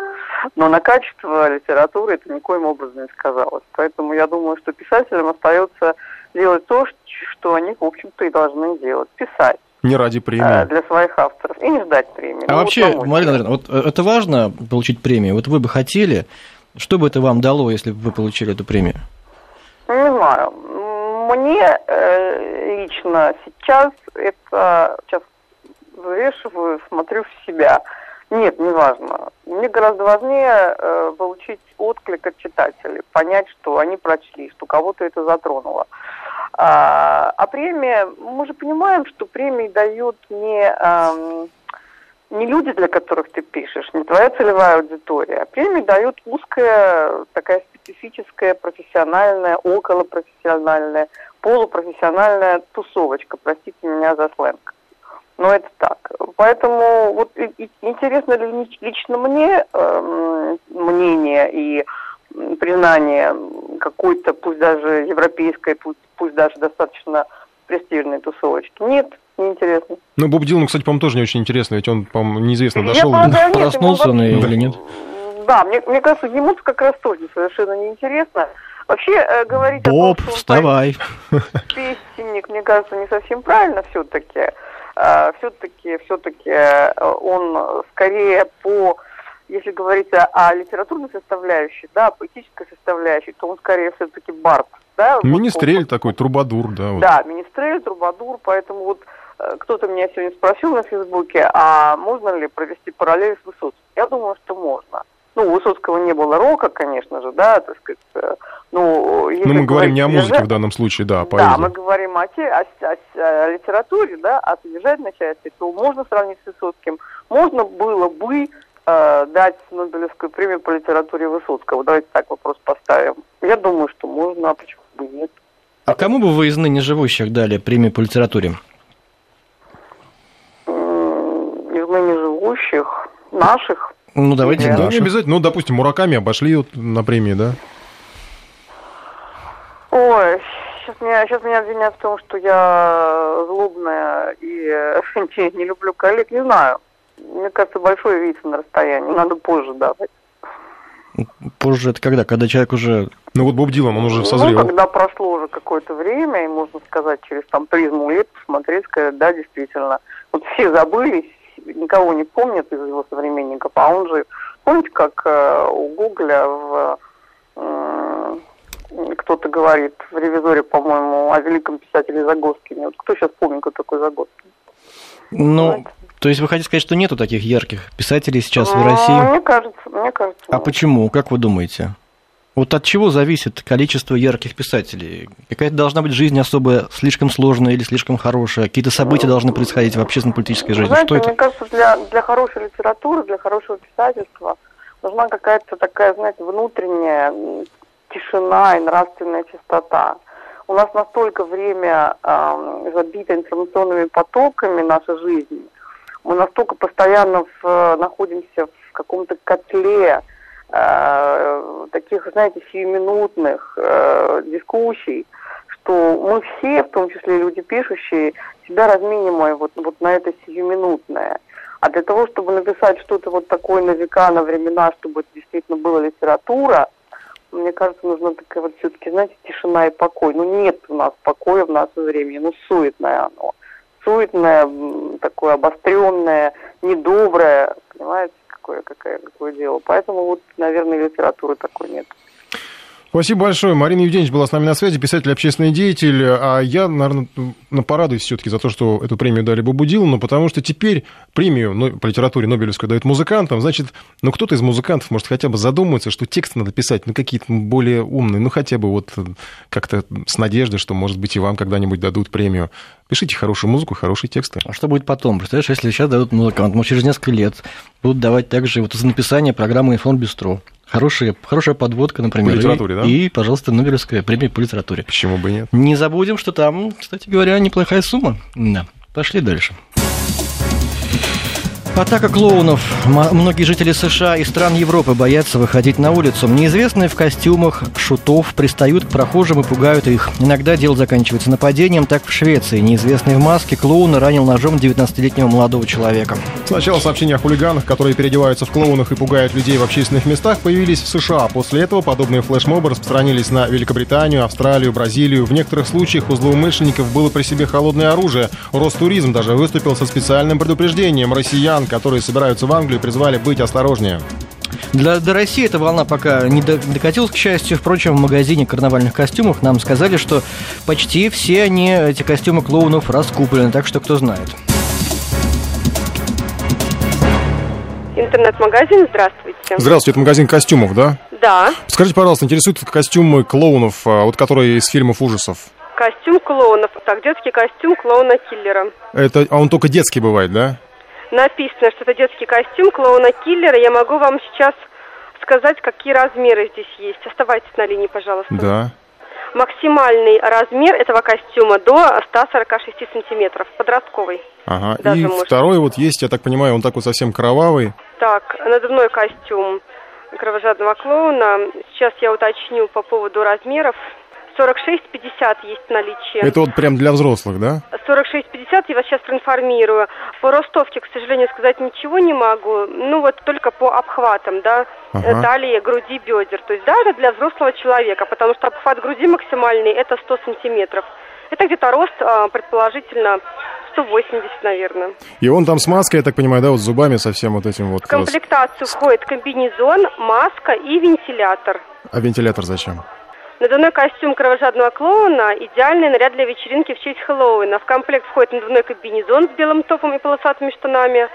Speaker 7: Но на качество литературы это никоим образом не сказалось. Поэтому я думаю, что писателям остается делать то, что они, в общем-то, и должны делать. Писать.
Speaker 3: Не ради премии.
Speaker 7: Э, для своих авторов. И не ждать премии.
Speaker 2: А ну, вообще, вот Марина Андреевна, вот э, это важно получить премию? Вот вы бы хотели, что бы это вам дало, если бы вы получили эту премию?
Speaker 7: Не знаю. Мне э, лично сейчас это, сейчас взвешиваю, смотрю в себя. Нет, не важно. Мне гораздо важнее э, получить отклик от читателей, понять, что они прочли, что кого-то это затронуло. А, а премия, мы же понимаем, что премии дают не, э, не люди, для которых ты пишешь, не твоя целевая аудитория. А премии дают узкая такая специфическая, профессиональная, околопрофессиональная, полупрофессиональная тусовочка, простите меня за сленг. Но это так. Поэтому вот и, интересно ли лично мне э, мнение и признание какой-то, пусть даже европейской, пусть, пусть даже достаточно престижной тусовочки? Нет, неинтересно.
Speaker 3: Ну, Боб Дилан, кстати, по-моему, тоже не очень интересно, ведь он, по-моему, неизвестно, дошел
Speaker 2: Я или... Проснулся он или нет?
Speaker 7: Да, мне, мне кажется, ему как раз тоже совершенно неинтересно. Вообще э, говорить
Speaker 2: Боб,
Speaker 7: о том, что
Speaker 2: вставай.
Speaker 7: песенник, мне кажется, не совсем правильно все-таки. Э, все-таки, все-таки он скорее по, если говорить о, о литературной составляющей, да, поэтической составляющей, то он скорее все-таки бард. Да,
Speaker 3: министрель вот, такой, трубадур, да.
Speaker 7: Вот. Да, министрель, трубадур, поэтому вот э, кто-то меня сегодня спросил на Фейсбуке, а можно ли провести параллель с Высоцким? Я думаю, что можно. Ну, у Высоцкого не было рока, конечно же, да, так сказать. Э, ну,
Speaker 3: если Но мы говорим не о музыке содержать... в данном случае, да, о
Speaker 7: поэзии. Да, мы говорим о, те, о, о, о литературе, да, о содержательной части, то можно сравнить с Высоцким. Можно было бы э, дать Нобелевскую премию по литературе Высоцкого. Давайте так вопрос поставим. Я думаю, что можно, а почему бы нет.
Speaker 2: А кому бы вы из ныне живущих дали премию по литературе?
Speaker 7: Из ныне живущих, наших,
Speaker 2: ну, давайте
Speaker 3: Ну, не обязательно. Ну, допустим, Мураками обошли вот на премии, да?
Speaker 7: Ой, сейчас меня, сейчас меня обвиняют в том, что я злобная и э, не, не люблю коллег. Не знаю. Мне кажется, большой вид на расстоянии. Надо позже давать.
Speaker 2: Позже это когда? Когда человек уже...
Speaker 3: Ну вот Боб Дилан, он уже
Speaker 7: Ну,
Speaker 3: созрел.
Speaker 7: когда прошло уже какое-то время, и можно сказать, через там призму лет посмотреть, сказать, да, действительно. Вот все забылись, никого не помнят из его современников, а он же... Помните, как э, у Гугля в... кто-то говорит в ревизоре, по-моему, о великом писателе Загоскине. Вот кто сейчас помнит, кто такой Загоскин?
Speaker 2: Ну, то есть вы хотите сказать, что нету таких ярких писателей сейчас в
Speaker 7: Ну,
Speaker 2: России?
Speaker 7: Мне кажется, мне кажется.
Speaker 2: А
Speaker 7: нет.
Speaker 2: почему? Как вы думаете? Вот от чего зависит количество ярких писателей? Какая-то должна быть жизнь особо слишком сложная или слишком хорошая? Какие-то события должны происходить в общественно-политической жизни?
Speaker 7: Знаете,
Speaker 2: Что это?
Speaker 7: мне кажется, для, для хорошей литературы, для хорошего писательства нужна какая-то такая, знаете, внутренняя тишина и нравственная чистота. У нас настолько время эм, забито информационными потоками нашей жизни, мы настолько постоянно в, э, находимся в каком-то котле э, таких, знаете, сиюминутных э, дискуссий, что мы все, в том числе люди пишущие, себя размениваем вот, вот на это сиюминутное. А для того, чтобы написать что-то вот такое на века, на времена, чтобы это действительно была литература, мне кажется, нужна такая вот все-таки, знаете, тишина и покой. Ну, нет у нас покоя в наше время, ну, суетное оно. Суетное, такое обостренное, недоброе, понимаете, какое, какое, дело. Поэтому вот, наверное, литературы такой нет.
Speaker 3: Спасибо большое. Марина Евгеньевич была с нами на связи, писатель, общественный деятель. А я, наверное, порадуюсь все-таки за то, что эту премию дали Бобу Дилану, потому что теперь премию по литературе Нобелевскую дают музыкантам. Значит, ну кто-то из музыкантов может хотя бы задуматься, что тексты надо писать, ну какие-то более умные, ну хотя бы вот как-то с надеждой, что, может быть, и вам когда-нибудь дадут премию. Пишите хорошую музыку, хорошие тексты.
Speaker 2: А что будет потом? Представляешь, если сейчас дадут музыкант, может, через несколько лет будут давать также вот за написание программы «Информ Бистро». Хорошая, хорошая подводка, например.
Speaker 3: По литературе,
Speaker 2: и,
Speaker 3: да?
Speaker 2: И, пожалуйста, Нобелевская премия по литературе.
Speaker 3: Почему бы нет?
Speaker 2: Не забудем, что там, кстати говоря, неплохая сумма. Да. Пошли дальше. Атака клоунов. Многие жители США и стран Европы боятся выходить на улицу. Неизвестные в костюмах шутов пристают к прохожим и пугают их. Иногда дело заканчивается нападением. Так в Швеции неизвестный в маске клоун ранил ножом 19-летнего молодого человека.
Speaker 3: Сначала сообщения о хулиганах, которые переодеваются в клоунах и пугают людей в общественных местах, появились в США. После этого подобные флешмобы распространились на Великобританию, Австралию, Бразилию. В некоторых случаях у злоумышленников было при себе холодное оружие. Ростуризм даже выступил со специальным предупреждением. Россиян, которые собираются в Англию, призвали быть осторожнее.
Speaker 2: Для, до России эта волна пока не до- докатилась, к счастью. Впрочем, в магазине карнавальных костюмов нам сказали, что почти все они, эти костюмы клоунов, раскуплены, так что кто знает.
Speaker 8: Интернет-магазин, здравствуйте.
Speaker 3: Здравствуйте, это магазин костюмов, да?
Speaker 8: Да,
Speaker 3: Скажите, пожалуйста, интересуют костюмы клоунов, а, вот которые из фильмов ужасов?
Speaker 8: костюм клоунов. Так, детский костюм клоуна-киллера.
Speaker 3: Это, а он только детский бывает, да?
Speaker 8: Написано, что это детский костюм клоуна-киллера. Я могу вам сейчас сказать, какие размеры здесь есть. Оставайтесь на линии, пожалуйста.
Speaker 3: Да.
Speaker 8: Максимальный размер этого костюма до 146 сантиметров, подростковый.
Speaker 3: Ага.
Speaker 8: Даже
Speaker 3: И
Speaker 8: может.
Speaker 3: второй вот есть, я так понимаю, он такой совсем кровавый.
Speaker 8: Так, надувной костюм кровожадного клоуна. Сейчас я уточню по поводу размеров. 46-50 есть в наличии.
Speaker 3: Это вот прям для взрослых, да?
Speaker 8: 46-50, я вас сейчас проинформирую. По ростовке, к сожалению, сказать ничего не могу. Ну вот только по обхватам, да,
Speaker 3: Ага.
Speaker 8: э, талии, груди, бедер. То есть да, это для взрослого человека, потому что обхват груди максимальный это 100 сантиметров. Это где-то рост, а, предположительно, 180, наверное.
Speaker 3: И он там с маской, я так понимаю, да, вот с зубами совсем вот этим вот.
Speaker 8: В комплектацию входит комбинезон, маска и вентилятор.
Speaker 3: А вентилятор зачем?
Speaker 8: Надувной костюм кровожадного клоуна – идеальный наряд для вечеринки в честь Хэллоуина. В комплект входит надувной комбинезон с белым топом и полосатыми штанами.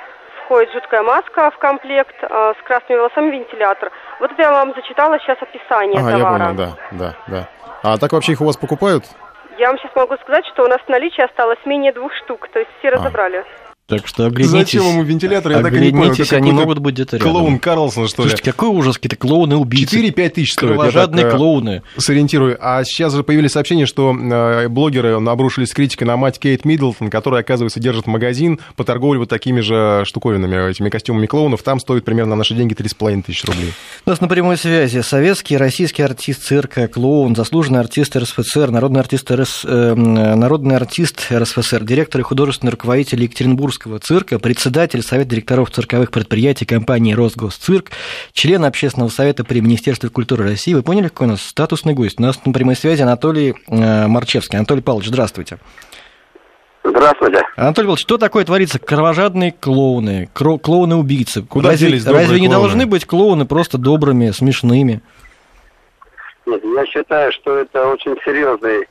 Speaker 8: Входит жуткая маска в комплект а, с красными волосами вентилятор. Вот это я вам зачитала сейчас описание
Speaker 3: я
Speaker 8: товара.
Speaker 3: понял, да, да, да. А так вообще их у вас покупают?
Speaker 8: Я вам сейчас могу сказать, что у нас в наличии осталось менее двух штук, то есть все
Speaker 3: А.
Speaker 8: разобрали.
Speaker 2: Так что оглянитесь.
Speaker 3: Зачем ему вентилятор? Я так и не
Speaker 2: Оглянитесь,
Speaker 3: понял, какой-то вентилятор, я так и не понял.
Speaker 2: Оглянитесь,
Speaker 3: это
Speaker 2: они могут быть где-то рядом.
Speaker 3: Клоун Карлсон, что ли?
Speaker 2: Слушайте, какой ужас, какие-то клоуны-убийцы.
Speaker 3: 4-5 тысяч стоит.
Speaker 2: Кровожадные
Speaker 3: так, э,
Speaker 2: клоуны.
Speaker 3: Сориентирую. А сейчас же появились сообщения, что э, блогеры обрушились с критикой на мать Кейт Миддлтон, которая, оказывается, держит магазин по торговле вот такими же штуковинами, этими костюмами клоунов. Там стоит примерно на наши деньги 3,5 тысяч рублей.
Speaker 2: У нас на прямой связи советский, российский артист цирка, клоун, заслуженный артист РСФСР, народный артист, РС, э, народный артист РСФСР, директор и художественный руководитель Екатеринбургского цирка, председатель Совета директоров цирковых предприятий компании «Росгосцирк», член Общественного совета при Министерстве культуры России. Вы поняли, какой у нас статусный гость? У нас на прямой связи Анатолий э, Марчевский. Анатолий Павлович, здравствуйте.
Speaker 9: Здравствуйте.
Speaker 2: Анатолий Павлович, что такое творится? Кровожадные клоуны, клоуны-убийцы.
Speaker 3: Куда
Speaker 2: разве,
Speaker 3: делись добрые
Speaker 2: разве не
Speaker 3: клоуны?
Speaker 2: должны быть клоуны просто добрыми, смешными?
Speaker 9: Нет, я считаю, что это очень серьезный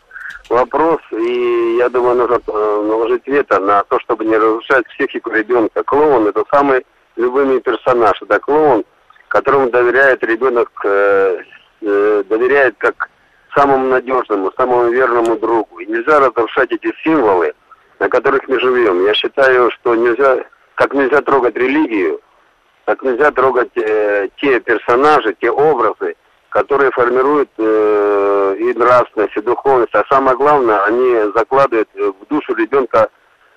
Speaker 9: вопрос, и я думаю, нужно э, наложить вето на то, чтобы не разрушать психику ребенка. Клоун – это самый любимый персонаж. Это клоун, которому доверяет ребенок, э, э, доверяет как самому надежному, самому верному другу. И нельзя разрушать эти символы, на которых мы живем. Я считаю, что нельзя, как нельзя трогать религию, так нельзя трогать э, те персонажи, те образы, которые формируют э, и нравственность, и духовность. А самое главное, они закладывают в душу ребенка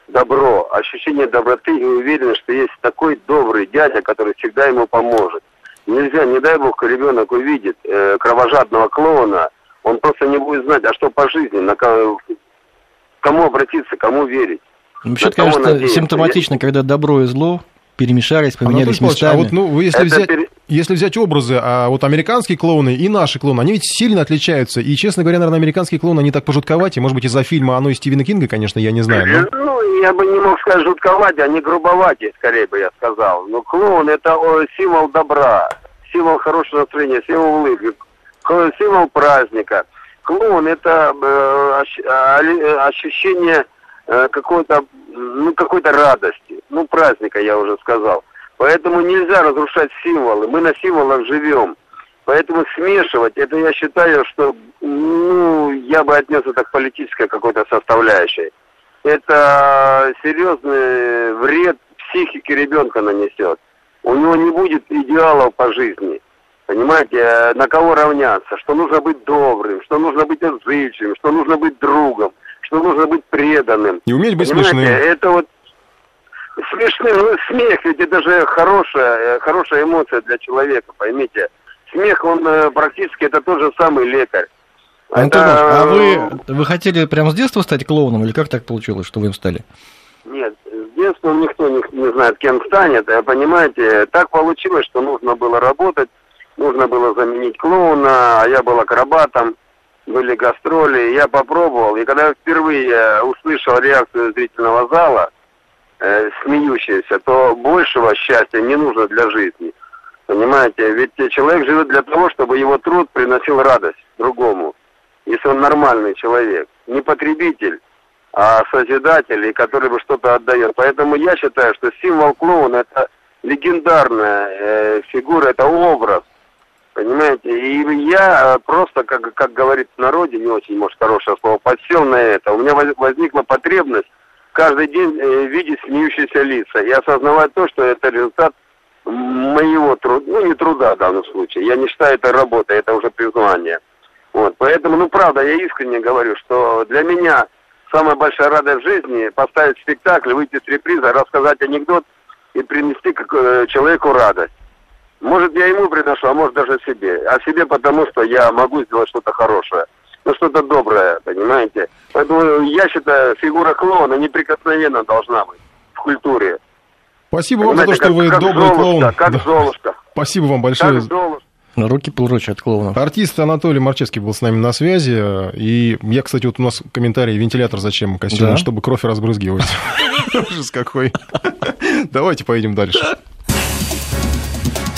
Speaker 9: добро, ощущение доброты и уверенность, что есть такой добрый дядя, который всегда ему поможет. Нельзя, не дай бог, ребенок увидит э, кровожадного клоуна, он просто не будет знать, а что по жизни, на ко- кому обратиться, кому верить.
Speaker 2: Вообще,
Speaker 9: На кого
Speaker 2: конечно,
Speaker 9: надеяться?
Speaker 2: симптоматично, когда добро и зло перемешались, поменялись
Speaker 3: а
Speaker 2: местами.
Speaker 3: вот, ну, вы если
Speaker 9: Это
Speaker 3: взять,
Speaker 9: пере-
Speaker 3: если взять образы, а вот американские клоуны и наши клоуны, они ведь сильно отличаются. И, честно говоря, наверное, американские клоуны, они так пожутковатее. Может быть, из-за фильма «Оно» из Стивена Кинга, конечно, я не знаю. но-
Speaker 9: Ну, я бы не мог сказать жутковатее, а не грубоватее, скорее бы я сказал. Но клоун это символ добра, символ хорошего настроения, символ улыбки, символ праздника. Клоун это э, а, э, ощущение э, какой-то, ну, какой-то радости, ну, праздника, я уже сказал. Поэтому нельзя разрушать символы, мы на символах живем. Поэтому смешивать, это я считаю, что, ну, я бы отнес это к политической какой-то составляющей. Это серьезный вред психике ребенка нанесет. У него не будет идеалов по жизни. Понимаете, э, на кого равняться, что нужно быть добрым, что нужно быть отзывчивым, что нужно быть другом, что нужно быть преданным.
Speaker 3: И уметь быть
Speaker 9: Понимаете,
Speaker 3: смешным.
Speaker 9: это вот смешным, ну, смех, ведь это же хорошая, э, хорошая эмоция для человека, поймите. Смех, он э, практически это тот же самый лекарь.
Speaker 2: Анатолий
Speaker 9: Это,
Speaker 2: а
Speaker 9: э,
Speaker 2: вы, вы хотели прямо с детства стать клоуном, или как так получилось, что вы им стали?
Speaker 9: Нет, с детства никто не, не знает, кем станет. Понимаете, так получилось, что нужно было работать, нужно было заменить клоуна, а я был акробатом, были гастроли, я попробовал. И когда я впервые услышал реакцию зрительного зала, э, смеющиеся, то большего счастья не нужно для жизни. Понимаете, ведь человек живет для того, чтобы его труд приносил радость другому. Если он нормальный человек, не потребитель, а созидатель, и который бы что-то отдает. Поэтому я считаю, что символ клоуна это легендарная э, фигура, это образ. Понимаете? И я э, просто, как, как говорит в народе, не очень, может, хорошее слово, подсел на это. У меня воз- возникла потребность каждый день э, видеть смеющиеся лица и осознавать то, что это результат моего труда, ну не труда в данном случае. Я не считаю это работой, это уже признание. Вот, поэтому, ну правда, я искренне говорю, что для меня самая большая радость в жизни поставить спектакль, выйти с реприза, рассказать анекдот и принести э, человеку радость. Может, я ему приношу, а может даже себе. А себе потому, что я могу сделать что-то хорошее. Ну, что-то доброе, понимаете? Поэтому я считаю, фигура клоуна неприкосновенно должна быть в культуре.
Speaker 3: Спасибо вам за то,
Speaker 9: Понимаете,
Speaker 3: что вы
Speaker 9: как
Speaker 3: добрый
Speaker 9: Золушка,
Speaker 3: клоун.
Speaker 9: Как
Speaker 3: Да.
Speaker 9: Золушка.
Speaker 3: Спасибо вам
Speaker 9: Как
Speaker 3: большое.
Speaker 9: Золушка.
Speaker 2: Руки прочь от клоунов.
Speaker 3: Артист Анатолий Марчевский был с нами на связи. И я, кстати, вот у нас комментарий, вентилятор зачем костюм,
Speaker 2: Да.
Speaker 3: чтобы кровь разбрызгивать. Ужас какой. Давайте поедем дальше.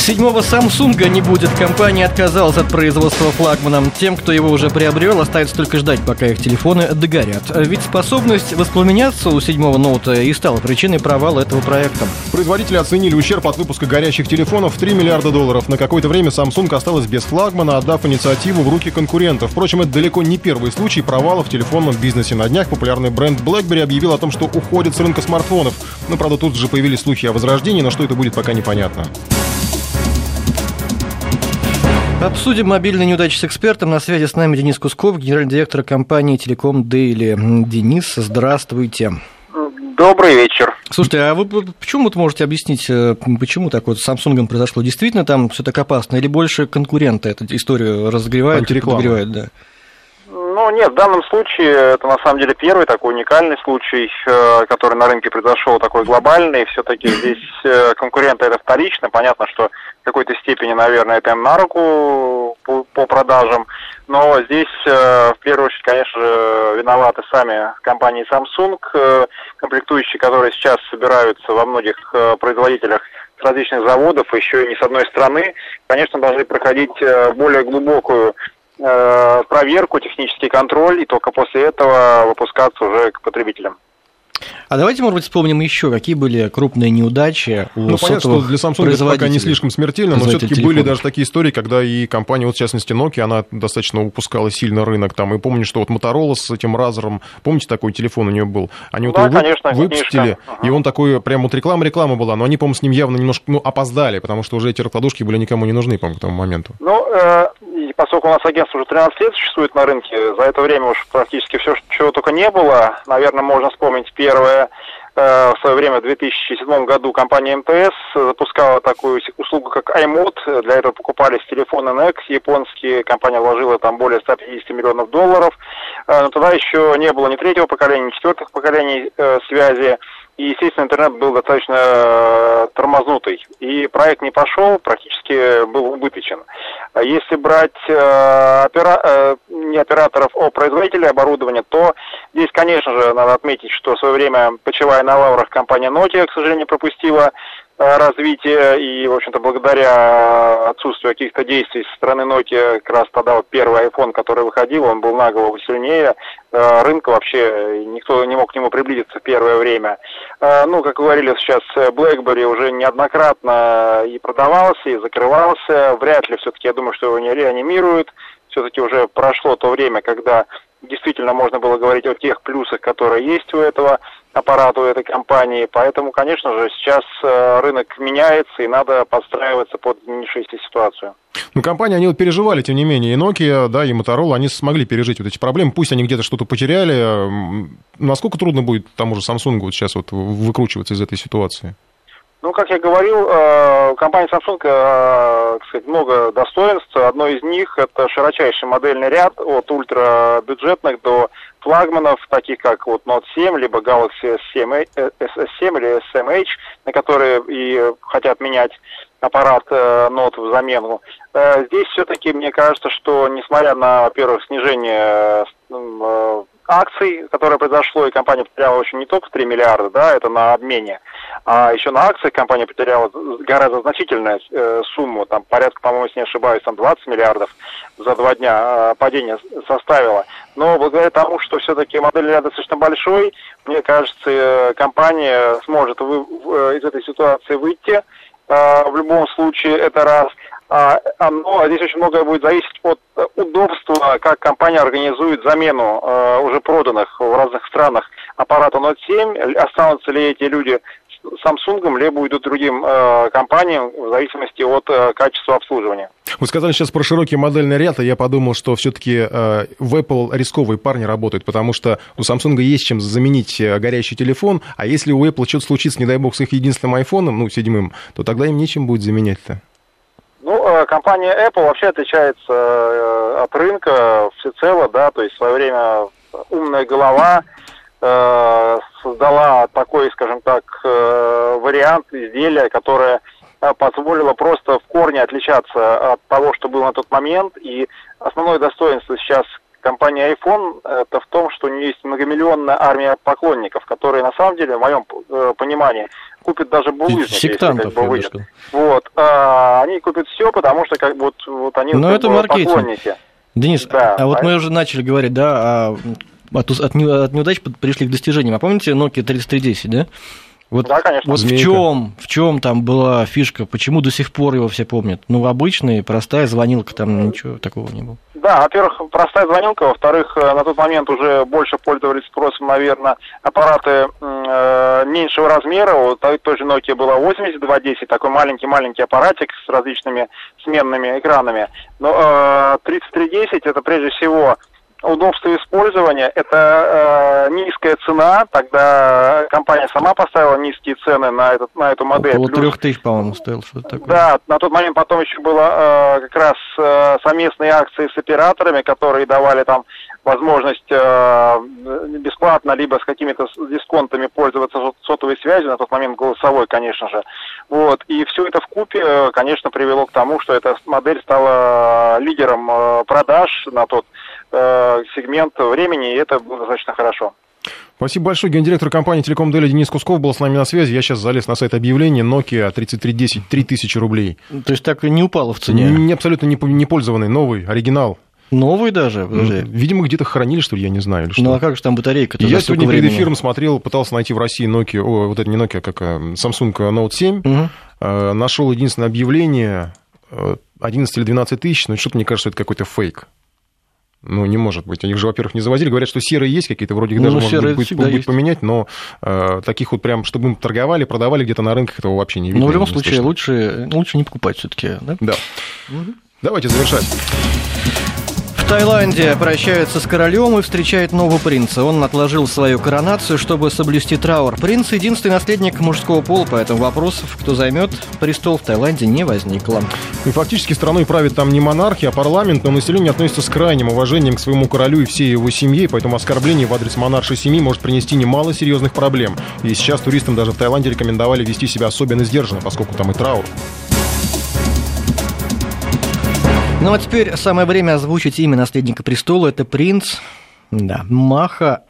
Speaker 2: Седьмого Samsung не будет. Компания отказалась от производства флагманом. Тем, кто его уже приобрел, остается только ждать, пока их телефоны догорят. Ведь способность воспламеняться у седьмого ноута и стала причиной провала этого проекта.
Speaker 3: Производители оценили ущерб от выпуска горящих телефонов в 3 миллиарда долларов. На какое-то время Samsung осталась без флагмана, отдав инициативу в руки конкурентов. Впрочем, это далеко не первый случай провала в телефонном бизнесе. На днях популярный бренд BlackBerry объявил о том, что уходит с рынка смартфонов. Ну, правда, тут же появились слухи о возрождении, но что это будет, пока непонятно.
Speaker 2: Обсудим мобильные неудачи с экспертом. На связи с нами Денис Кусков, генеральный директор компании «Телеком Дейли». Денис, здравствуйте.
Speaker 10: Добрый вечер.
Speaker 2: Слушайте, а вы почему вот можете объяснить, э, почему так вот с Samsung произошло? Действительно там все так опасно или больше конкуренты эту историю разогревают, подогревают? Да?
Speaker 10: Ну, нет, в данном случае это на самом деле первый такой уникальный случай, э, который на рынке произошел, такой глобальный. Все-таки здесь э, конкуренты это вторично. Понятно, что в какой-то степени, наверное, это им на руку по, продажам. Но здесь, э, в первую очередь, конечно же, виноваты сами компании Samsung, комплектующие, которые сейчас собираются во многих производителях различных заводов, еще и не с одной страны, конечно, должны проходить более глубокую Э, проверку, технический контроль, и только после этого выпускаться уже к потребителям.
Speaker 2: А давайте, может быть, вспомним еще, какие были крупные неудачи у
Speaker 3: Ну, понятно, что для Samsung это пока не слишком смертельно, но все-таки были даже такие истории, когда и компания, вот в частности Nokia, она достаточно упускала сильно рынок там. И помню, что вот Motorola с этим разером, помните, такой телефон у нее был? Они вот
Speaker 10: да,
Speaker 3: его
Speaker 10: конечно,
Speaker 3: выпустили,
Speaker 10: конечно.
Speaker 3: и он такой, прям вот реклама-реклама была, но они, по-моему, с ним явно немножко ну, опоздали, потому что уже эти раскладушки были никому не нужны, по-моему, к тому моменту.
Speaker 10: Ну, э, поскольку у нас агентство уже 13 лет существует на рынке, за это время уж практически все, чего только не было. Наверное, можно вспомнить первое Э, в свое время, в 2007 году, компания МТС запускала такую услугу, как iMod. Для этого покупались телефоны NEX японские. Компания вложила там более 150 миллионов долларов. Э, но тогда еще не было ни третьего поколения, ни четвертых поколений э, связи. И, естественно, интернет был достаточно э, тормознутый. И проект не пошел, практически был убыточен. А если брать э, опера... э, не операторов, а производителей оборудования, то здесь, конечно же, надо отметить, что в свое время, почивая на лаврах, компания Nokia, к сожалению, пропустила развития, и, в общем-то, благодаря отсутствию каких-то действий со стороны Nokia, как раз тогда вот первый iPhone, который выходил, он был на голову сильнее, э, рынка вообще никто не мог к нему приблизиться в первое время. Э, ну, как говорили сейчас, BlackBerry уже неоднократно и продавался, и закрывался, вряд ли все-таки, я думаю, что его не реанимируют, все-таки уже прошло то время, когда действительно можно было говорить о тех плюсах, которые есть у этого аппарату этой компании. Поэтому, конечно же, сейчас э, рынок меняется, и надо подстраиваться под изменившуюся ситуацию.
Speaker 3: Ну, компании, они вот переживали, тем не менее, и Nokia, да, и Motorola, они смогли пережить вот эти проблемы, пусть они где-то что-то потеряли. Насколько трудно будет тому же Samsung вот сейчас вот выкручиваться из этой ситуации?
Speaker 10: Ну, как я говорил, э, компания Samsung, э, так сказать, много достоинств. Одно из них – это широчайший модельный ряд от ультрабюджетных до флагманов, таких как вот Note 7, либо Galaxy S7, S7 или S7H, на которые и хотят менять аппарат э, Note в замену. Здесь все-таки мне кажется, что несмотря на, во-первых, снижение акций, которое произошло, и компания потеряла очень не только 3 миллиарда, да, это на обмене, а еще на акциях компания потеряла гораздо значительную э, сумму, там порядка, по-моему, если не ошибаюсь, там 20 миллиардов за два дня э, падение составило. Но благодаря тому, что все-таки модель ряда достаточно большой, мне кажется, э, компания сможет вы, э, из этой ситуации выйти. Э, в любом случае, это раз – а, оно, здесь очень многое будет зависеть от удобства, как компания организует замену э, уже проданных в разных странах аппарата Note 7. Останутся ли эти люди Samsung, либо уйдут другим э, компаниям в зависимости от э, качества обслуживания.
Speaker 3: Вы сказали сейчас про широкий модельный ряд, и я подумал, что все-таки э, в Apple рисковые парни работают, потому что у Samsung есть чем заменить э, горящий телефон, а если у Apple что-то случится, не дай бог, с их единственным айфоном, ну, седьмым, то тогда им нечем будет заменять-то.
Speaker 10: Ну, э, компания Apple вообще отличается э, от рынка всецело, да, то есть в свое время умная голова создала такой, скажем так, вариант изделия, которое позволило просто в корне отличаться от того, что было на тот момент, и основное достоинство сейчас компании iPhone, это в том, что у нее есть многомиллионная армия поклонников, которые на самом деле, в моем э, понимании, купят даже булыжники.
Speaker 2: Сектантов,
Speaker 10: если, как бы, выйдет. Вот. А, они купят все, потому что как бы вот, вот они
Speaker 2: Но это
Speaker 10: бы,
Speaker 2: маркетинг.
Speaker 10: поклонники.
Speaker 2: Денис,
Speaker 10: Да,
Speaker 2: а вот
Speaker 10: а-
Speaker 2: мы уже начали говорить, да, а от, ус- от не- от неудач пришли к достижениям. А помните Nokia 3310, да? Вот,
Speaker 10: Да, конечно.
Speaker 2: вот в чем, в чем там была фишка, почему до сих пор его все помнят? Ну, обычная, простая звонилка, там ничего такого не было.
Speaker 10: Да, во-первых, простая звонилка, во-вторых, э, на тот момент уже больше пользовались спросом, наверное, аппараты э, меньшего размера. Вот той, той же Nokia было 8210, такой маленький-маленький аппаратик с различными сменными экранами. Но э, 3310 это прежде всего удобство использования, это э, низкая цена, тогда компания сама поставила низкие цены на, этот, на эту модель.
Speaker 2: Около
Speaker 10: Плюс-
Speaker 2: трех тысяч, по-моему, стоил что-то такое.
Speaker 10: да, на тот момент потом еще было э, как раз э, совместные акции с операторами, которые давали там возможность э, бесплатно, либо с какими-то дисконтами пользоваться сот- сотовой связью, на тот момент голосовой, конечно же. Вот. И все это в купе, конечно, привело к тому, что эта модель стала лидером э, продаж на тот э, сегмент времени, и это было достаточно хорошо.
Speaker 3: Спасибо большое. Гендиректор компании Телеком Дели Денис Кусков был с нами на связи. Я сейчас залез на сайт объявления. Nokia 3310, 3000 рублей.
Speaker 2: То есть так и не упало в цене.
Speaker 3: Не, абсолютно не, не пользованный, новый, оригинал.
Speaker 2: Новый даже, подожди.
Speaker 3: Видимо, где-то хранили, что ли, я не знаю. Или что.
Speaker 2: Ну а как же там батарейка?
Speaker 3: Я сегодня перед эфиром смотрел, пытался найти в России Nokia, о, вот это не Nokia, как э, Samsung Note 7.
Speaker 2: Мгм.
Speaker 3: Э, Нашел единственное объявление, э, 11 или 12 тысяч, но что-то мне кажется, это какой-то фейк. Ну, не может быть. Они же, во-первых, не завозили. Говорят, что серые есть какие-то, вроде их
Speaker 2: Ну,
Speaker 3: даже можно будет, будет
Speaker 2: есть.
Speaker 3: поменять, но э, таких вот прям, чтобы им торговали, продавали где-то на рынках, этого вообще не видно.
Speaker 2: Но в любом случае
Speaker 3: слышно.
Speaker 2: лучше, лучше не покупать все-таки, да?
Speaker 3: Да. Давайте завершать.
Speaker 2: Таиланде прощаются с королем и встречает нового принца. Он отложил свою коронацию, чтобы соблюсти траур. Принц – единственный наследник мужского пола, поэтому вопросов, кто займет престол в Таиланде, не возникло.
Speaker 3: И фактически страной правит там не монархия, а парламент, но население относится с крайним уважением к своему королю и всей его семье, поэтому оскорбление в адрес монаршей семьи может принести немало серьезных проблем. И сейчас туристам даже в Таиланде рекомендовали вести себя особенно сдержанно, поскольку там и траур.
Speaker 2: Ну а теперь самое время озвучить имя наследника престола. Это принц да, Маха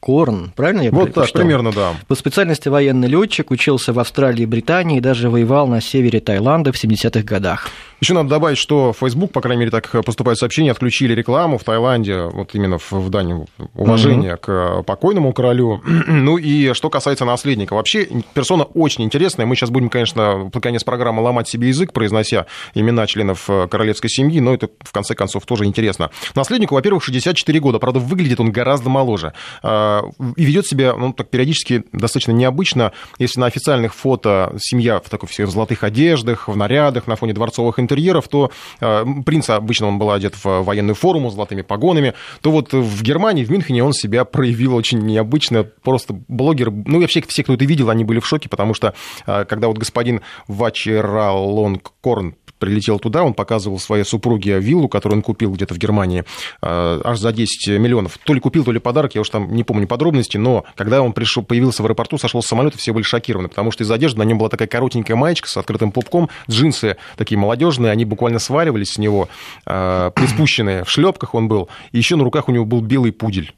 Speaker 2: Вачералонгкорн. Правильно я
Speaker 3: Вот так,
Speaker 2: прочитал?
Speaker 3: примерно, да.
Speaker 2: По специальности военный летчик, учился в Австралии и Британии и даже воевал на севере Таиланда в 70-х годах.
Speaker 3: Еще надо добавить, что Facebook, по крайней мере, так поступают сообщения, отключили рекламу в Таиланде, вот именно в, в дань уважения к покойному королю. ну и что касается наследника. Вообще, персона очень интересная. Мы сейчас будем, конечно, под конец программы ломать себе язык, произнося имена членов э, королевской семьи, но это, в конце концов, тоже интересно. Наследнику, во-первых, 64 года, правда, выглядит он гораздо моложе. И ведет себя, ну, так периодически достаточно необычно. Если на официальных фото семья в такой всех золотых одеждах, в нарядах, на фоне дворцовых интерьеров, то э, принц обычно он был одет в военную форму с золотыми погонами, то вот в Германии, в Мюнхене он себя проявил очень необычно. Просто блогеры, ну и вообще все, кто это видел, они были в шоке, потому что э, когда вот господин Вачералонгкорн прилетел туда, он показывал своей супруге виллу, которую он купил где-то в Германии, э, аж за 10 миллионов. То ли купил, то ли подарок, я уж там не помню подробности, но когда он пришел, появился в аэропорту, сошел с самолета, все были шокированы, потому что из одежды на нем была такая коротенькая маечка с открытым пупком, джинсы такие молодежные, они буквально сваривались с него, э, приспущенные, в шлепках он был, и еще на руках у него был белый пудель.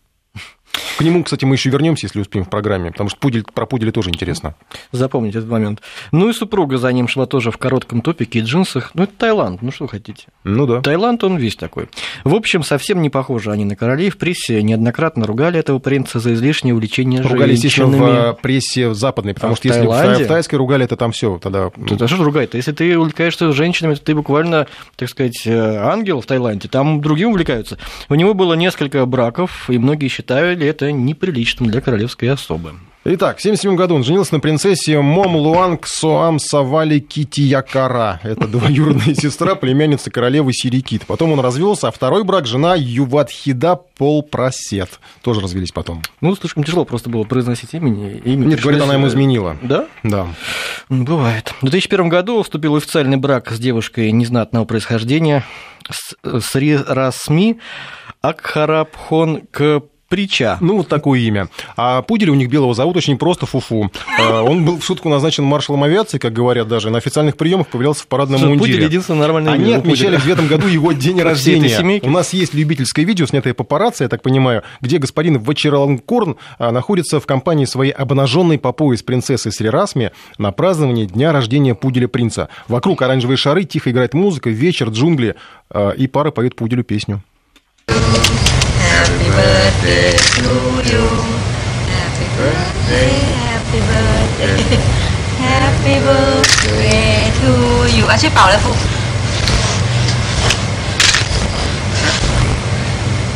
Speaker 3: К нему, кстати, мы еще вернемся, если успеем в программе, потому что пудель, про пуделя тоже интересно.
Speaker 2: Запомните этот момент. Ну и супруга за ним шла тоже в коротком топике и джинсах. Ну, это Таиланд, ну что вы хотите.
Speaker 3: Ну да.
Speaker 2: Таиланд, он весь такой. В общем, совсем не похожи они на королей. В прессе неоднократно ругали этого принца за излишнее увлечение
Speaker 3: Ругали,
Speaker 2: женщинами.
Speaker 3: в прессе западной, потому
Speaker 2: А
Speaker 3: что
Speaker 2: в
Speaker 3: если в
Speaker 2: Таиланде?
Speaker 3: в тайской ругали, это там все, тогда...
Speaker 2: Тут, а что ругать-то? Если ты увлекаешься женщинами, то ты буквально, так сказать, э, ангел в Таиланде. Там другим увлекаются. У него было несколько браков, и многие считали это неприличным для королевской особы.
Speaker 3: Итак, в 1977 году он женился на принцессе Мом Луанг Соам Савали Китиякара. Это двоюродная сестра, племянница королевы Сирикит. Потом он развелся, а второй брак жена Юватхида Полпросет. Тоже развелись потом.
Speaker 2: Ну, слишком тяжело просто было произносить имени. имя
Speaker 3: Нет, говорит, она ему изменила.
Speaker 2: Да?
Speaker 3: Да.
Speaker 2: Ну, Бывает. В 2001 году вступил официальный брак с девушкой незнатного происхождения с, Расми Акхарабхон Прича.
Speaker 3: Ну, вот такое имя. А пудель у них белого зовут очень просто Фуфу. А, Он был в шутку назначен маршалом авиации, как говорят даже. На официальных приемах появлялся в парадном
Speaker 2: Что, Пудель
Speaker 3: мундире.
Speaker 2: единственное нормальное
Speaker 3: Они отмечали в этом году его день рождения. У нас есть любительское видео, снятое папарацци, я так понимаю, где господин Вачираланкорн а, находится в компании своей обнаженной по пояс принцессы Срирасми на праздновании дня рождения пуделя принца. Вокруг оранжевые шары, тихо играет музыка, вечер, джунгли, а, и пара поет пуделю песню.
Speaker 11: Happy birthday to you. Happy birthday, happy birthday. Happy birthday to you. À, chết bảo là phụ.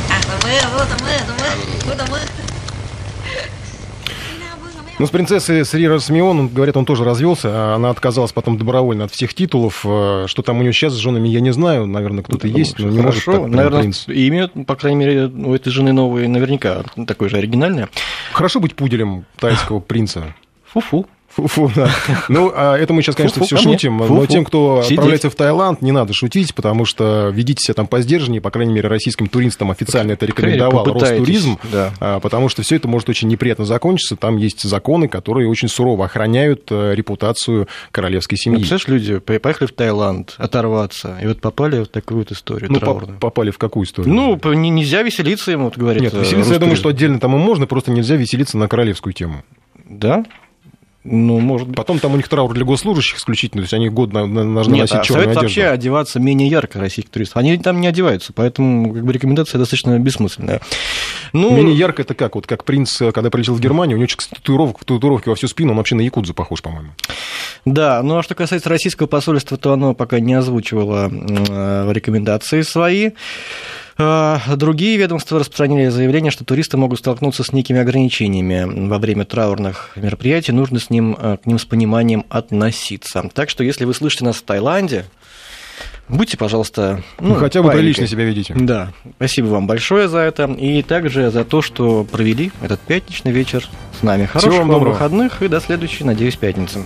Speaker 11: À, tầm mưa, tầm mưa, tầm mưa, tầm
Speaker 3: Ну, с принцессой Сри Расмион, он, говорят, он тоже развелся, а она отказалась потом добровольно от всех титулов. Э, Что там у нее сейчас с женами, я не знаю. Наверное, кто-то есть, но не может
Speaker 2: Хорошо,
Speaker 3: так прям
Speaker 2: наверное,
Speaker 3: принц.
Speaker 2: имя, по крайней мере, у этой жены новой наверняка такое же оригинальное.
Speaker 3: Хорошо быть пуделем тайского принца.
Speaker 2: Фу-фу.
Speaker 3: Фу-фу, да. Ну, а это мы сейчас, конечно,
Speaker 2: Фу-фу
Speaker 3: все шутим, но
Speaker 2: Фу-фу.
Speaker 3: тем, кто
Speaker 2: Сидеть.
Speaker 3: отправляется в Таиланд, не надо шутить, потому что ведите себя там по сдержаннее, по крайней мере, российским туристам официально это рекомендовал Ростуризм,
Speaker 2: да.
Speaker 3: а, потому что все это может очень неприятно закончиться. Там есть законы, которые очень сурово охраняют э, репутацию королевской
Speaker 2: Ну,
Speaker 3: семьи.
Speaker 2: представляешь, люди по- поехали в Таиланд оторваться, и вот попали в такую вот историю
Speaker 3: Ну,
Speaker 2: траурную.
Speaker 3: попали в какую историю?
Speaker 2: Ну, нельзя веселиться ему, вот говорит.
Speaker 3: Нет,
Speaker 2: э,
Speaker 3: веселиться, я думаю, что отдельно там и можно, просто нельзя веселиться на королевскую тему.
Speaker 2: Да? Ну, может быть.
Speaker 3: Потом там у них траур для госслужащих исключительно, то есть они год на- на- должны
Speaker 2: Нет,
Speaker 3: носить черную
Speaker 2: совет
Speaker 3: одежду.
Speaker 2: вообще одеваться менее ярко российских туристов. Они там не одеваются, поэтому как бы, рекомендация достаточно бессмысленная. Ну,
Speaker 3: Менее ярко это как? Вот как принц, когда прилетел в Германию, у него татуировка, татуировки во всю спину, он вообще на якудзу похож, по-моему.
Speaker 2: Да, ну а что касается российского посольства, то оно пока не озвучивало э, рекомендации свои. А Другие ведомства распространили заявление, что туристы могут столкнуться с некими ограничениями во время траурных мероприятий, нужно с ним, э, к ним с пониманием относиться. Так что, если вы слышите нас в Таиланде, будьте, пожалуйста,
Speaker 3: Ну, хотя бы
Speaker 2: паинькой.
Speaker 3: прилично себя ведите.
Speaker 2: Да, спасибо вам большое за это. И также за то, что провели этот пятничный вечер с нами. Хороших
Speaker 3: вам
Speaker 2: вам
Speaker 3: доброго.
Speaker 2: выходных и до следующей, надеюсь, пятницы.